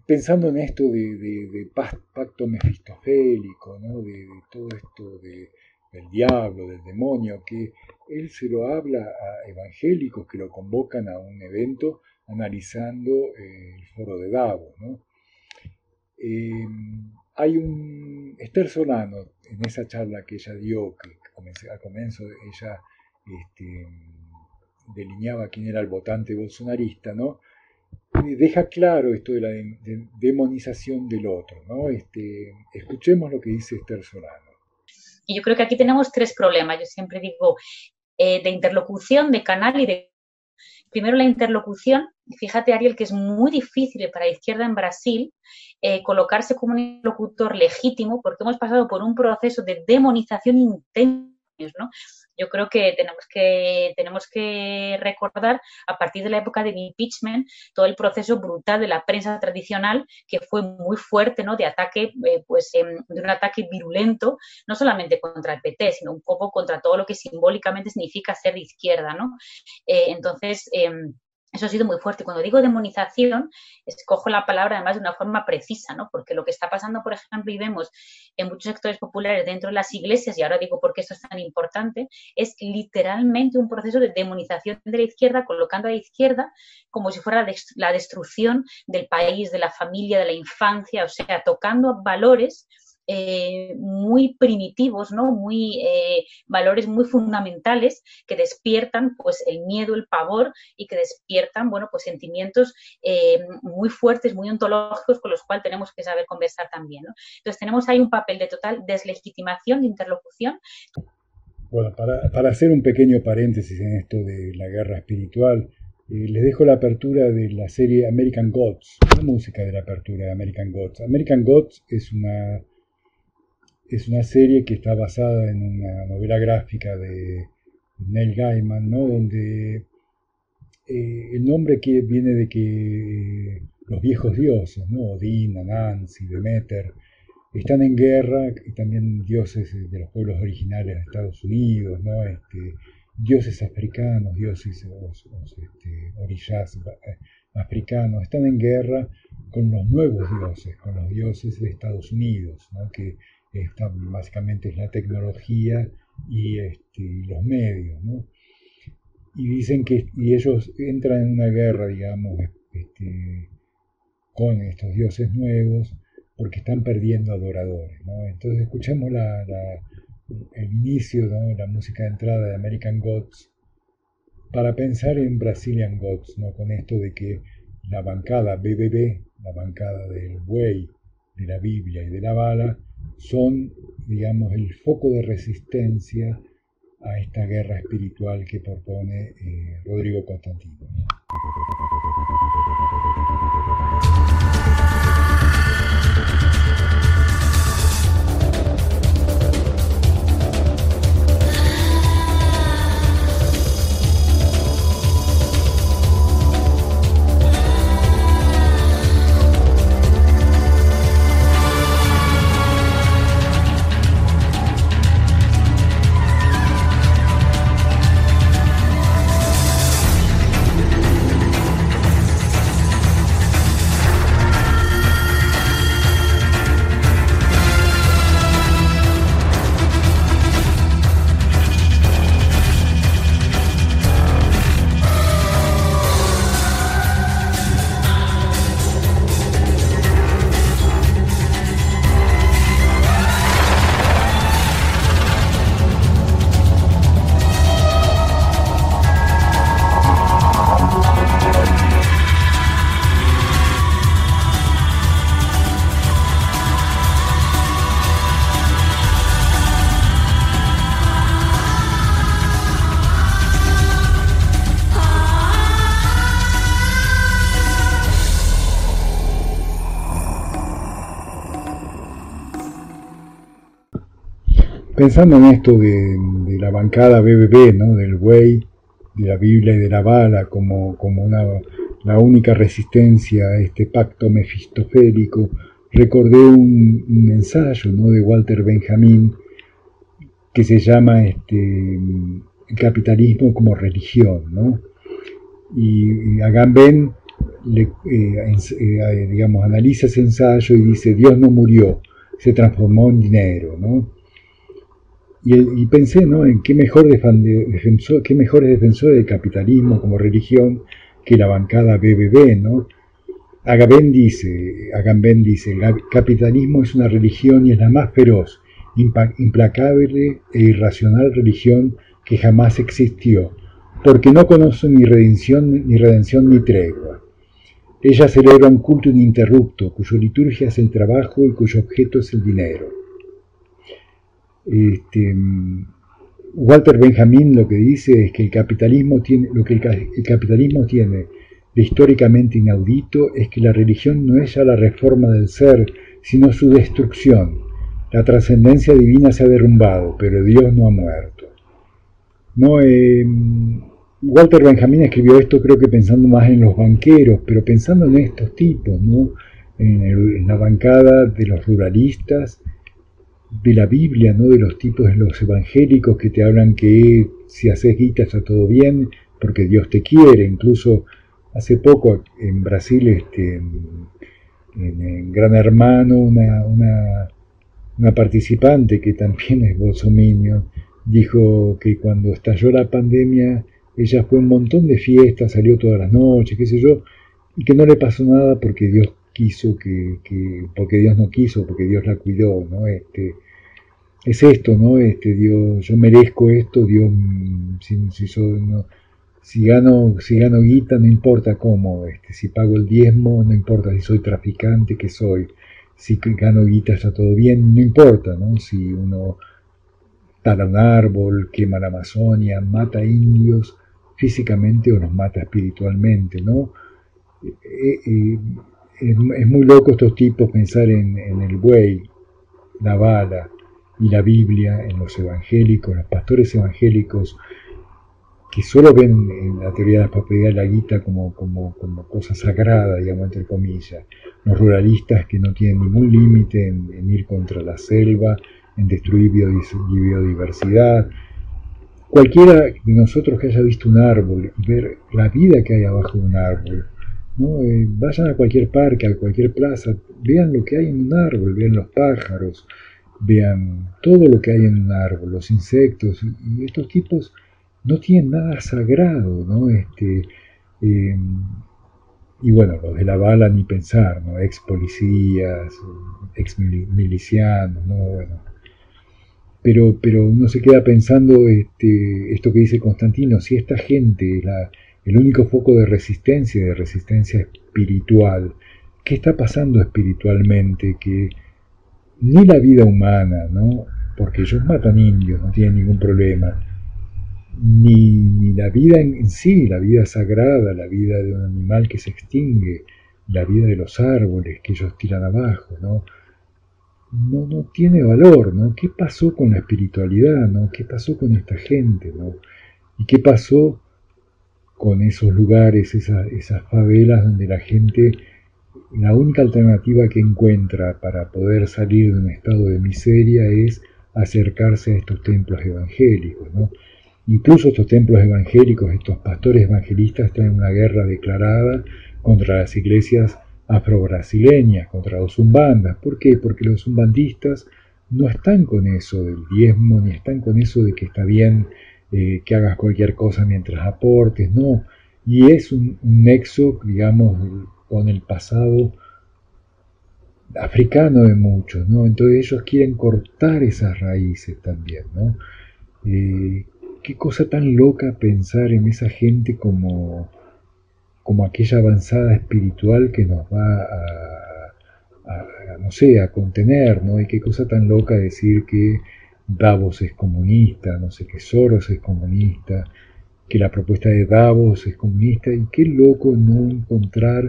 pensando en esto de, pacto mefistofélico, ¿no? de, todo esto de, del diablo, del demonio, que él se lo habla a evangélicos que lo convocan a un evento analizando eh, el foro de Davos. eh, hay un Esther Solano en esa charla que ella dio, que al comienzo ella este, delineaba quién era el votante bolsonarista, ¿no? deja claro esto de la demonización del otro, ¿no? Este, escuchemos lo que dice Esther Solano. Y yo creo que aquí tenemos tres problemas. Yo siempre digo eh, de interlocución, de canal y de primero la interlocución. Fíjate, Ariel, que es muy difícil para la izquierda en Brasil eh, colocarse como un interlocutor legítimo porque hemos pasado por un proceso de demonización intensa, ¿no? yo creo que tenemos que, tenemos que recordar a partir de la época del impeachment todo el proceso brutal de la prensa tradicional que fue muy fuerte, ¿no? De ataque, eh, pues, em, de un ataque virulento, no solamente contra el PT, sino un poco contra todo lo que simbólicamente significa ser de izquierda, ¿no? Eh, entonces, em, eso ha sido muy fuerte. Cuando digo demonización, escojo la palabra además de una forma precisa, ¿no? Porque lo que está pasando, por ejemplo, y vemos en muchos sectores populares dentro de las iglesias, y ahora digo por qué esto es tan importante, es literalmente un proceso de demonización de la izquierda, colocando a la izquierda como si fuera la destrucción del país, de la familia, de la infancia, o sea, tocando valores eh, muy primitivos, ¿no? Muy eh, valores muy fundamentales que despiertan pues el miedo, el pavor y que despiertan, bueno, pues sentimientos eh, muy fuertes, muy ontológicos con los cuales tenemos que saber conversar también, ¿no? Entonces tenemos ahí un papel de total deslegitimación, de interlocución. Bueno, para, para hacer un pequeño paréntesis en esto de la guerra espiritual, les dejo la apertura de la serie American Gods, la música de la apertura de American Gods. American Gods es una es una serie que está basada en una novela gráfica de Neil Gaiman, ¿no? donde eh, el nombre que viene de que los viejos dioses, ¿no? Odín, Anansi, Demeter, están en guerra, y también dioses de los pueblos originales de Estados Unidos, ¿no? Este, dioses africanos, dioses este, orillas eh, africanos, están en guerra con los nuevos dioses, con los dioses de Estados Unidos, ¿no? que esta básicamente es la tecnología y, este, los medios, ¿no? Y dicen que y ellos entran en una guerra, digamos, este, con estos dioses nuevos porque están perdiendo adoradores, ¿no? Entonces escuchemos la, el inicio, ¿no? la música de entrada de American Gods para pensar en Brazilian Gods, ¿no? Con esto de que la bancada BBB, la bancada del buey, de la Biblia y de la bala, son, digamos, el foco de resistencia a esta guerra espiritual que propone eh, Rodrigo Constantino. Pensando en esto de, la bancada BBB, ¿no? del güey, de la Biblia y de la bala, como, como una, la única resistencia a este pacto mefistofélico, recordé un, ensayo ¿no? de Walter Benjamin que se llama este, el capitalismo como religión. ¿no? Y, Agamben le, eh, eh, digamos, analiza ese ensayo y dice, Dios no murió, se transformó en dinero. ¿no? Y, pensé ¿no? en qué mejor, defensor, qué mejores defensores del capitalismo como religión que la bancada BBB, ¿no? Agamben dice, Agamben dice, el capitalismo es una religión y es la más feroz, implacable e irracional religión que jamás existió, porque no conoce ni redención ni, redención, ni tregua. Ella celebra un culto ininterrupto, cuya liturgia es el trabajo y cuyo objeto es el dinero. Este, Walter Benjamin lo que dice es que el capitalismo tiene, lo que el capitalismo tiene de históricamente inaudito es que la religión no es ya la reforma del ser, sino su destrucción. La trascendencia divina se ha derrumbado, pero Dios no ha muerto. No, eh, Walter Benjamin escribió esto creo que pensando más en los banqueros, pero pensando en estos tipos, ¿no? en, la bancada de los ruralistas, de la Biblia, ¿no? de los tipos de los evangélicos que te hablan que si haces guita está todo bien, porque Dios te quiere, incluso Hace poco en Brasil, este, en, Gran Hermano, una, una, participante que también es bolsominion, dijo que cuando estalló la pandemia, ella fue un montón de fiestas, salió todas las noches, qué sé yo, y que no le pasó nada porque Dios quiso que, porque Dios no quiso, porque Dios la cuidó, ¿no? Este, es esto, ¿no? Este, Dios, yo merezco esto, Dios, si, si no, si gano, si gano guita, no importa cómo, este, si pago el diezmo, no importa si soy traficante, que soy, si gano guita está todo bien, no importa, ¿no? Si uno tala un árbol, quema la Amazonia, mata indios físicamente o los mata espiritualmente, ¿no? Eh, eh, es, muy loco estos tipos pensar en, en el buey, la bala y la Biblia, en los evangélicos, los pastores evangélicos, que solo ven en la teoría de la prosperidad la guita como, como, como, cosa sagrada, digamos, entre comillas. Los ruralistas que no tienen ningún límite en, ir contra la selva, en destruir biodiversidad. Cualquiera de nosotros que haya visto un árbol y ver la vida que hay abajo de un árbol, ¿no? Eh, vayan a cualquier parque, a cualquier plaza, vean lo que hay en un árbol, vean los pájaros, vean todo lo que hay en un árbol, los insectos, y estos tipos no tienen nada sagrado, ¿no? Este, eh, y bueno, los de la bala ni pensar, ¿no? Ex policías, ex milicianos, ¿no? Bueno. Pero, pero uno se queda pensando este, esto que dice Constantino, si esta gente la, el único foco de resistencia, de resistencia espiritual, ¿qué está pasando espiritualmente? Que ni la vida humana, ¿no? Porque ellos matan indios, no tienen ningún problema ni, la vida en, sí, la vida sagrada, la vida de un animal que se extingue, la vida de los árboles que ellos tiran abajo, ¿no? No, no tiene valor, ¿no? ¿Qué pasó con la espiritualidad, ¿no? ¿Qué pasó con esta gente, ¿no? ¿Y qué pasó con esos lugares, esas, esas favelas donde la gente, la única alternativa que encuentra para poder salir de un estado de miseria es acercarse a estos templos evangélicos, ¿no? Incluso estos templos evangélicos, estos pastores evangelistas están en una guerra declarada contra las iglesias afro-brasileñas, contra los zumbandas. ¿Por qué? Porque los zumbandistas no están con eso del diezmo, ni están con eso de que está bien eh, que hagas cualquier cosa mientras aportes, no. Y es un, nexo, digamos, con el pasado africano de muchos, ¿no? Entonces ellos quieren cortar esas raíces también, ¿no? Eh, qué cosa tan loca pensar en esa gente como, como aquella avanzada espiritual que nos va a, no sé, a contener, ¿no? Y qué cosa tan loca decir que Davos es comunista, no sé, que Soros es comunista, que la propuesta de Davos es comunista, y qué loco no encontrar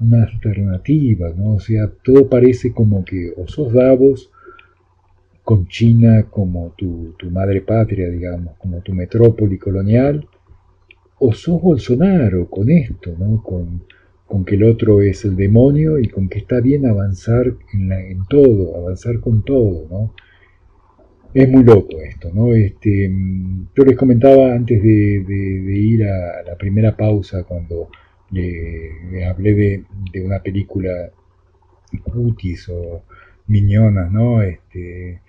una alternativa, ¿no? O sea, todo parece como que o sos Davos con China como tu, madre patria, digamos, como tu metrópoli colonial, o sos Bolsonaro con esto, ¿no? Con, con que el otro es el demonio y con que está bien avanzar en, todo, avanzar con todo, ¿no? Es muy loco esto, ¿no? Este, yo les comentaba antes de, ir a la primera pausa cuando le, hablé de, de, una película cutis o miñonas, ¿no? Este,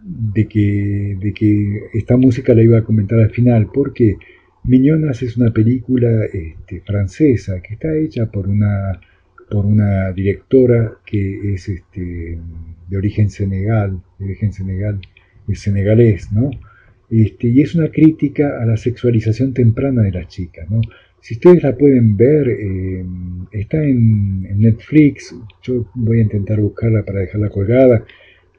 de que, de que esta música la iba a comentar al final, porque Miñonas es una película este, francesa que está hecha por una por una directora que es este, de origen senegal, de origen senegal, es senegalés, ¿no? Este, y es una crítica a la sexualización temprana de las chicas, ¿no? Si ustedes la pueden ver, eh, está en, Netflix, yo voy a intentar buscarla para dejarla colgada,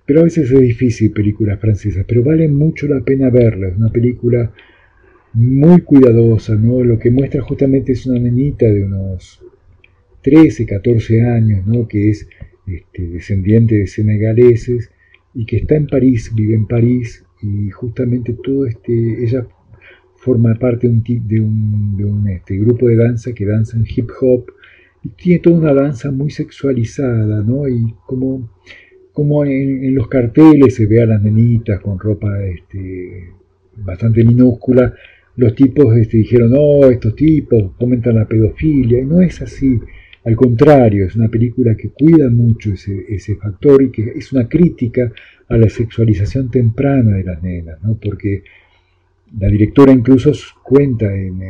pero a veces es difícil películas francesas, pero vale mucho la pena verla, es una película muy cuidadosa, ¿no? Lo que muestra justamente es una nenita de unos 13, 14 años, ¿no? Que es este, descendiente de senegaleses y que está en París, vive en París y justamente todo este, ella forma parte de un, de un, de un este, grupo de danza que danza en hip hop y tiene toda una danza muy sexualizada, ¿no? Y como, como en, los carteles se ve a las nenitas con ropa este, bastante minúscula, los tipos este, dijeron, no, estos tipos fomentan la pedofilia, y no es así. Al contrario, es una película que cuida mucho ese, ese, factor y que es una crítica a la sexualización temprana de las nenas, ¿no? porque la directora incluso cuenta en,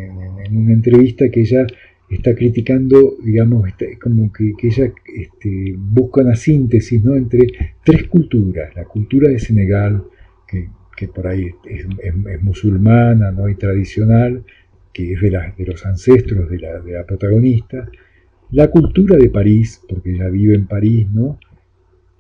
una entrevista que ella está criticando, digamos, como que, ella este, busca una síntesis ¿no? entre tres culturas, la cultura de Senegal, que, por ahí es, musulmana ¿no? y tradicional, que es de, los ancestros de la, de la, protagonista, la cultura de París, porque ella vive en París, ¿no?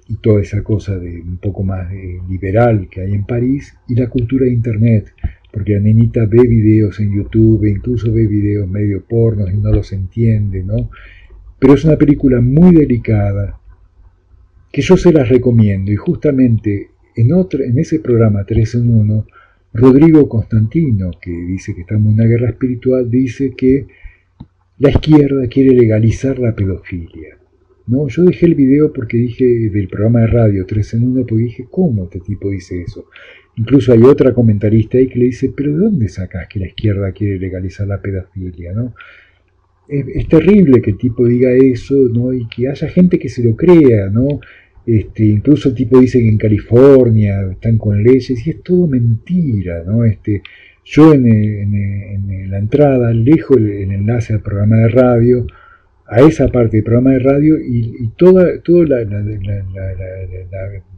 y toda esa cosa de un poco más liberal que hay en París, y la cultura de Internet, porque la nenita ve videos en YouTube, e incluso ve videos medio pornos y no los entiende, ¿no? Pero es una película muy delicada que yo se las recomiendo y justamente en, otro, en ese programa 3 en 1, Rodrigo Constantino, que dice que estamos en una guerra espiritual, dice que la izquierda quiere legalizar la pedofilia. No, yo dejé el video porque dije del programa de radio 3 en 1, porque dije, ¿cómo este tipo dice eso? Incluso hay otra comentarista ahí que le dice, pero ¿de dónde sacas que la izquierda quiere legalizar la pedofilia? ¿no? Es, terrible que el tipo diga eso, ¿no? Y que haya gente que se lo crea, ¿no? Este, incluso el tipo dice que en California están con leyes y es todo mentira, ¿no? Este, yo en, en la entrada dejo el, el enlace al programa de radio, a esa parte del programa de radio y, toda, todo la,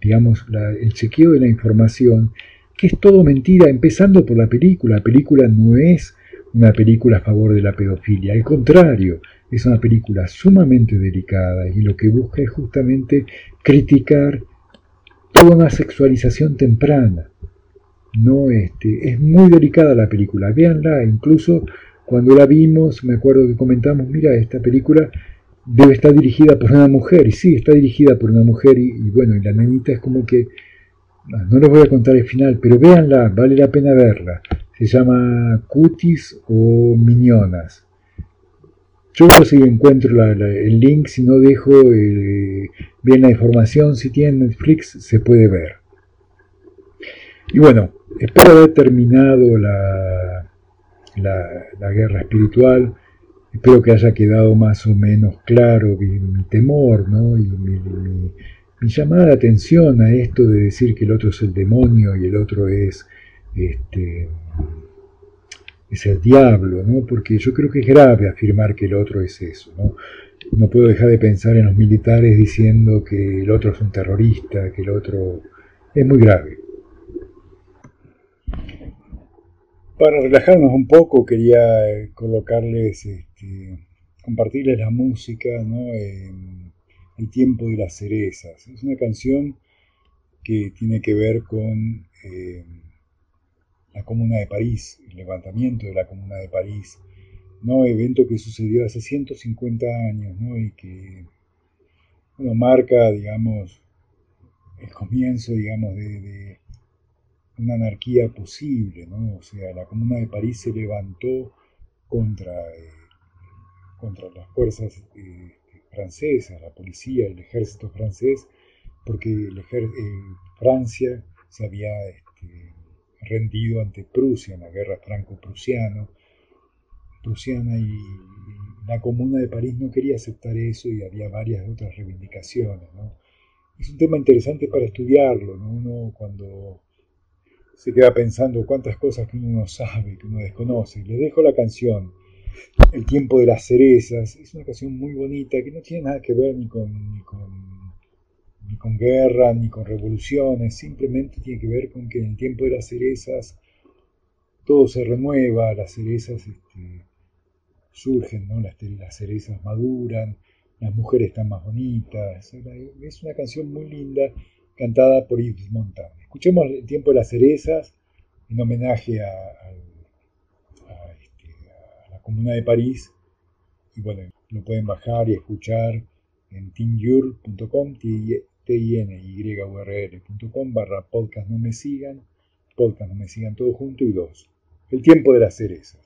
digamos, el chequeo de la información, que es todo mentira, empezando por la película. La película no es una película a favor de la pedofilia, al contrario, es una película sumamente delicada y lo que busca es justamente criticar toda una sexualización temprana. No, este, es muy delicada la película, véanla, incluso cuando la vimos, me acuerdo que comentamos, mira, esta película debe estar dirigida por una mujer, y sí, está dirigida por una mujer, y, bueno, y la nenita es como que, no les voy a contar el final, pero véanla, vale la pena verla. Se llama Cutis o Miñonas. Yo no si encuentro el link, si no dejo eh, bien la información, si tiene Netflix se puede ver. Y bueno, espero haber terminado la, la, guerra espiritual. Espero que haya quedado más o menos claro mi, temor ¿no? y mi, llamada de atención a esto de decir que el otro es el demonio y el otro es, este, es el diablo, ¿no? porque yo creo que es grave afirmar que el otro es eso. ¿no? puedo dejar de pensar en los militares diciendo que el otro es un terrorista, que el otro es muy grave. Para relajarnos un poco quería eh, colocarles, este, compartirles la música, ¿no? El tiempo de las cerezas. Es una canción que tiene que ver con eh, la Comuna de París, el levantamiento de la Comuna de París, ¿no? evento que sucedió hace 150 años ¿no? y que bueno, marca, digamos, el comienzo, digamos, de una anarquía posible, ¿no? O sea, la Comuna de París se levantó contra, eh, contra las fuerzas eh, francesas, la policía, el ejército francés, porque el Francia se había este, rendido ante Prusia en la guerra franco-prusiana, prusiana y, la Comuna de París no quería aceptar eso y había varias otras reivindicaciones. Es un tema interesante para estudiarlo, ¿no? Uno cuando se queda pensando cuántas cosas que uno no sabe, que uno desconoce. Les dejo la canción El tiempo de las cerezas. Es una canción muy bonita que no tiene nada que ver ni con, ni con, ni con guerra, ni con revoluciones. Simplemente tiene que ver con que en el tiempo de las cerezas todo se renueva, las cerezas este, surgen, ¿no? las, las cerezas maduran, las mujeres están más bonitas. Es una canción muy linda cantada por Yves Montand. Escuchemos el tiempo de las cerezas en homenaje a, Comuna de París. Y bueno, lo pueden bajar y escuchar en tinyur.com, t i n y rcom barra podcast no me sigan, podcast no me sigan todo junto y dos. El tiempo de las cerezas.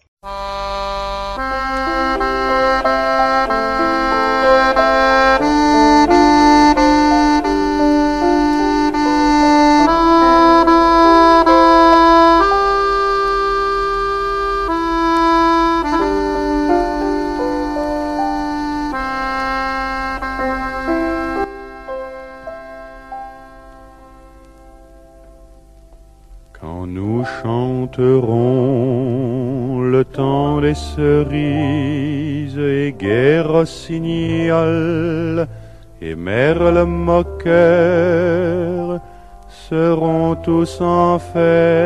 Rossignol et merle moqueur seront tous en fête.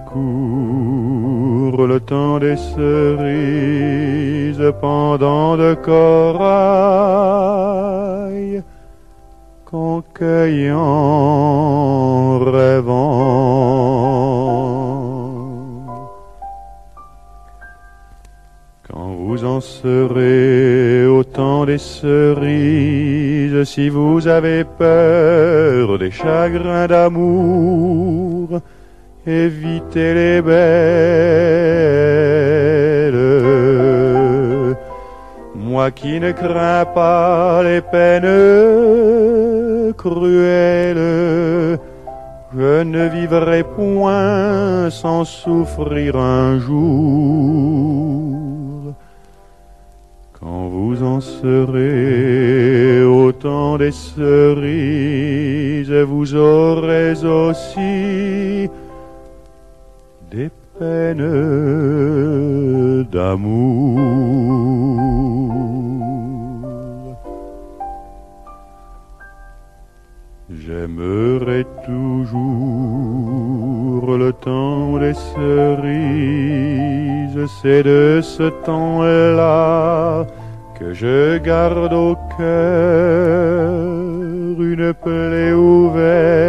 Court le temps des cerises pendant de corail qu'en cueillant rêvant. Quand vous en serez au temps des cerises, si vous avez peur des chagrins d'amour, évitez les belles. Moi qui ne crains pas les peines cruelles, je ne vivrai point sans souffrir un jour. Quand vous en serez au temps des cerises, vous aurez aussi des peines d'amour. J'aimerai toujours le temps des cerises, c'est de ce temps-là que je garde au cœur une plaie ouverte.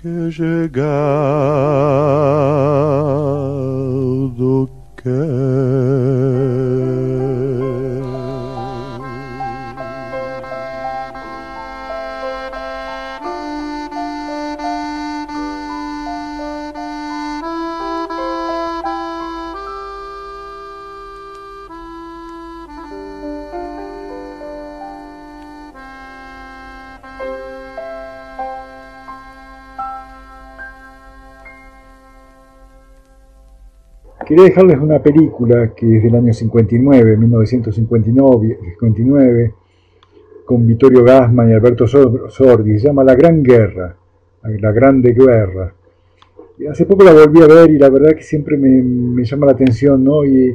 que chegado que? Quería dejarles una película que es del año 59, 1959, 59, con Vittorio Gassman y Alberto Sordi, se llama La Gran Guerra, La Grande Guerra. Y hace poco la volví a ver y la verdad que siempre me, llama la atención, ¿no? Y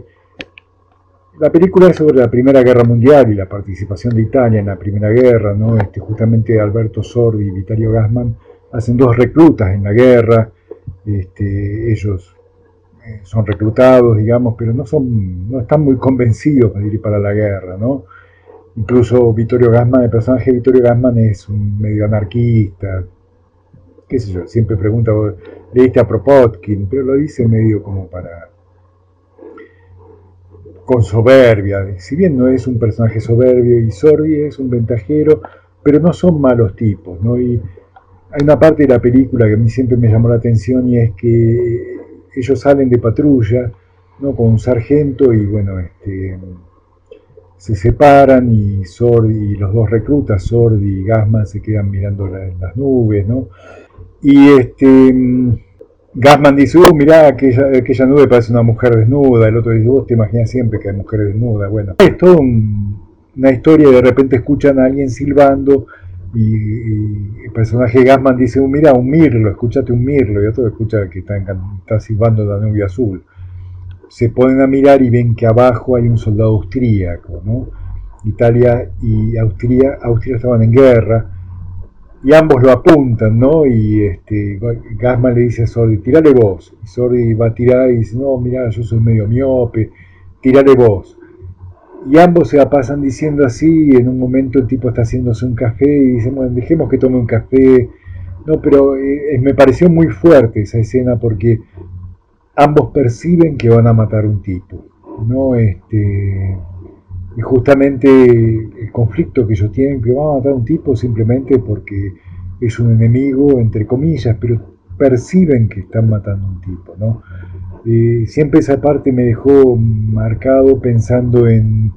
la película es sobre la Primera Guerra Mundial y la participación de Italia en la Primera Guerra, ¿no? Este, justamente Alberto Sordi y Vittorio Gassman hacen dos reclutas en la guerra, este, ellos son reclutados, digamos, pero no, son, no están muy convencidos de ir para la guerra, ¿no? Incluso Vittorio Gassman, el personaje de Vittorio Gassman es un medio anarquista, qué sé yo, siempre pregunta, leíste a Propotkin, pero lo dice medio como para con soberbia. Si bien no es un personaje soberbio y Sordi es un ventajero, pero no son malos tipos, ¿no? Y hay una parte de la película que a mí siempre me llamó la atención y es que ellos salen de patrulla, ¿no? Con un sargento y bueno, este, se separan y Sordi y los dos reclutas, Sordi y Gasman, se quedan mirando las nubes, ¿no? Y este Gasman dice, uh, mirá, aquella, aquella nube parece una mujer desnuda. El otro dice, vos te imaginas siempre que hay mujeres desnudas. Bueno, es toda una historia de repente escuchan a alguien silbando y, el personaje Gasman dice, uh, mira, un mirlo, escúchate un mirlo. Y otro escucha que está, está silbando la nube azul. Se ponen a mirar y ven que abajo hay un soldado austríaco, ¿no? Italia y Austria, Austria estaban en guerra y ambos lo apuntan, ¿no? Y este, Gasman le dice a Sordi, tirale vos. Y Sordi va a tirar y dice, no, mira, yo soy medio miope, tirale vos. Y ambos se la pasan diciendo así, y en un momento el tipo está haciéndose un café y dice, bueno, dejemos que tome un café. No, pero eh, me pareció muy fuerte esa escena porque ambos perciben que van a matar un tipo, ¿no? Este, y justamente el conflicto que ellos tienen, que van a matar a un tipo simplemente porque es un enemigo, entre comillas, pero perciben que están matando un tipo, ¿no? Siempre esa parte me dejó marcado pensando en,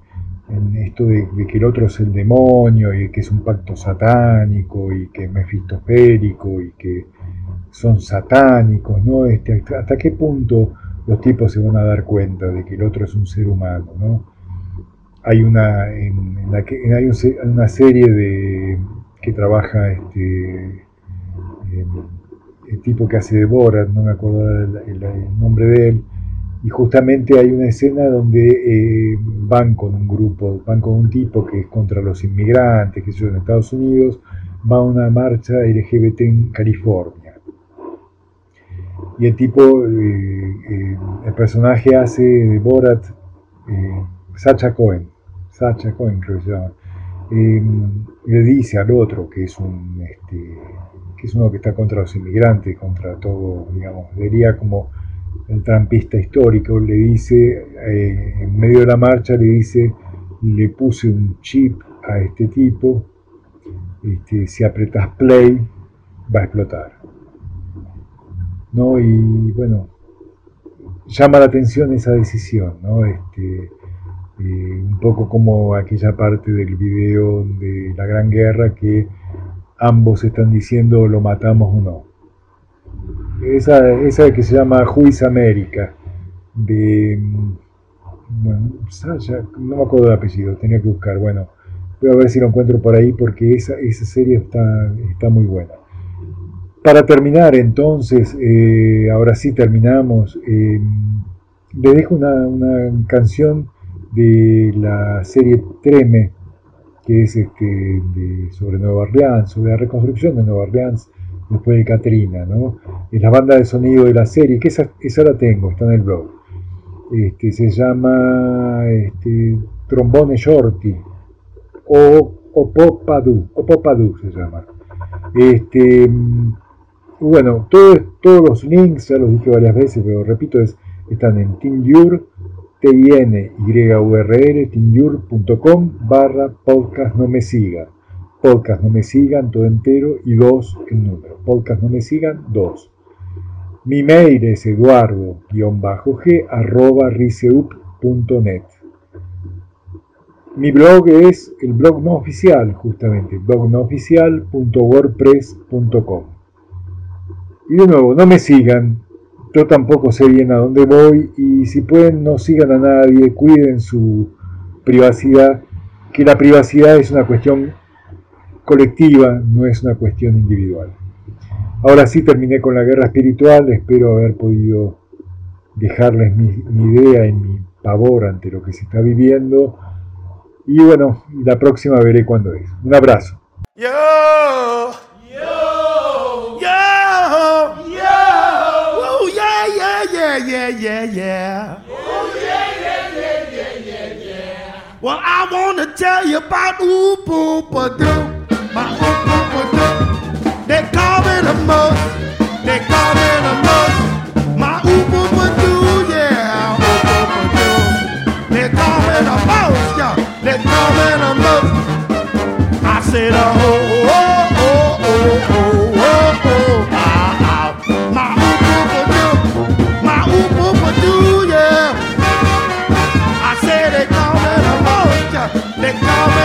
esto de, que el otro es el demonio y que es un pacto satánico y que es mefistoférico y que son satánicos, ¿no? Este, ¿Hasta qué punto los tipos se van a dar cuenta de que el otro es un ser humano, ¿no? hay una, en, la que, hay una serie de, que trabaja este, el tipo que hace de Borat, no me acuerdo el, nombre de él, y justamente hay una escena donde eh, van con un grupo, van con un tipo que es contra los inmigrantes, que son en Estados Unidos, va a una marcha LGBT en California. Y el tipo, eh, eh, el personaje hace de Borat, Sacha Cohen, Sacha Cohen, creo que se llama, le dice al otro, que es un este, es uno que está contra los inmigrantes, contra todo, digamos, diría como el trampista histórico, le dice, eh, en medio de la marcha, le dice, le puse un chip a este tipo, este, si apretas play, va a explotar. ¿No? Y bueno, llama la atención esa decisión, ¿no? Este, eh, un poco como aquella parte del video de la Gran Guerra que ambos están diciendo lo matamos o no. Esa, esa que se llama Juiz América, de... Bueno, no me acuerdo del apellido, tenía que buscar, bueno, voy a ver si lo encuentro por ahí porque esa, esa serie está, está muy buena. Para terminar entonces, eh, ahora sí terminamos, eh, le dejo una, una canción de la serie Treme, que es este, sobre Nueva Orleans, sobre la reconstrucción de Nueva Orleans después de Katrina, ¿no? Es la banda de sonido de la serie, que esa, esa la tengo, está en el blog. Este, se llama este, Trombone Shorty o, o Popadú, o Popadú se llama. Este, bueno, todos, todos los links, ya los dije varias veces, pero repito, es, están en t-i-n-y-u-r-l, tinyur.com barra podcast no me sigan. Podcast no me sigan, todo entero, y dos en número. Podcast no me sigan, dos. Mi mail es eduardo-g arroba riseup.net. Mi blog es el blog no oficial, justamente, blognoficial.wordpress.com. Y de nuevo, no me sigan, yo tampoco sé bien a dónde voy y si pueden no sigan a nadie, cuiden su privacidad, que la privacidad es una cuestión colectiva, no es una cuestión individual. Ahora sí terminé con la guerra espiritual, espero haber podido dejarles mi, idea y mi pavor ante lo que se está viviendo. Y bueno, la próxima veré cuándo es. Un abrazo. Yo, yo, yo, yeah, yeah, yeah, yeah. Oh, yeah, yeah, yeah, yeah, yeah, yeah. Well, I want to tell you about Ooh Boo Doo, my Ooh Boo Doo. They call me the most, they call me the most, my Ooh Boo Doo, yeah, Ooh Boo Doo. They call me the most, yeah, they call me the most. I said, oh, oh, oh, oh, oh. let go.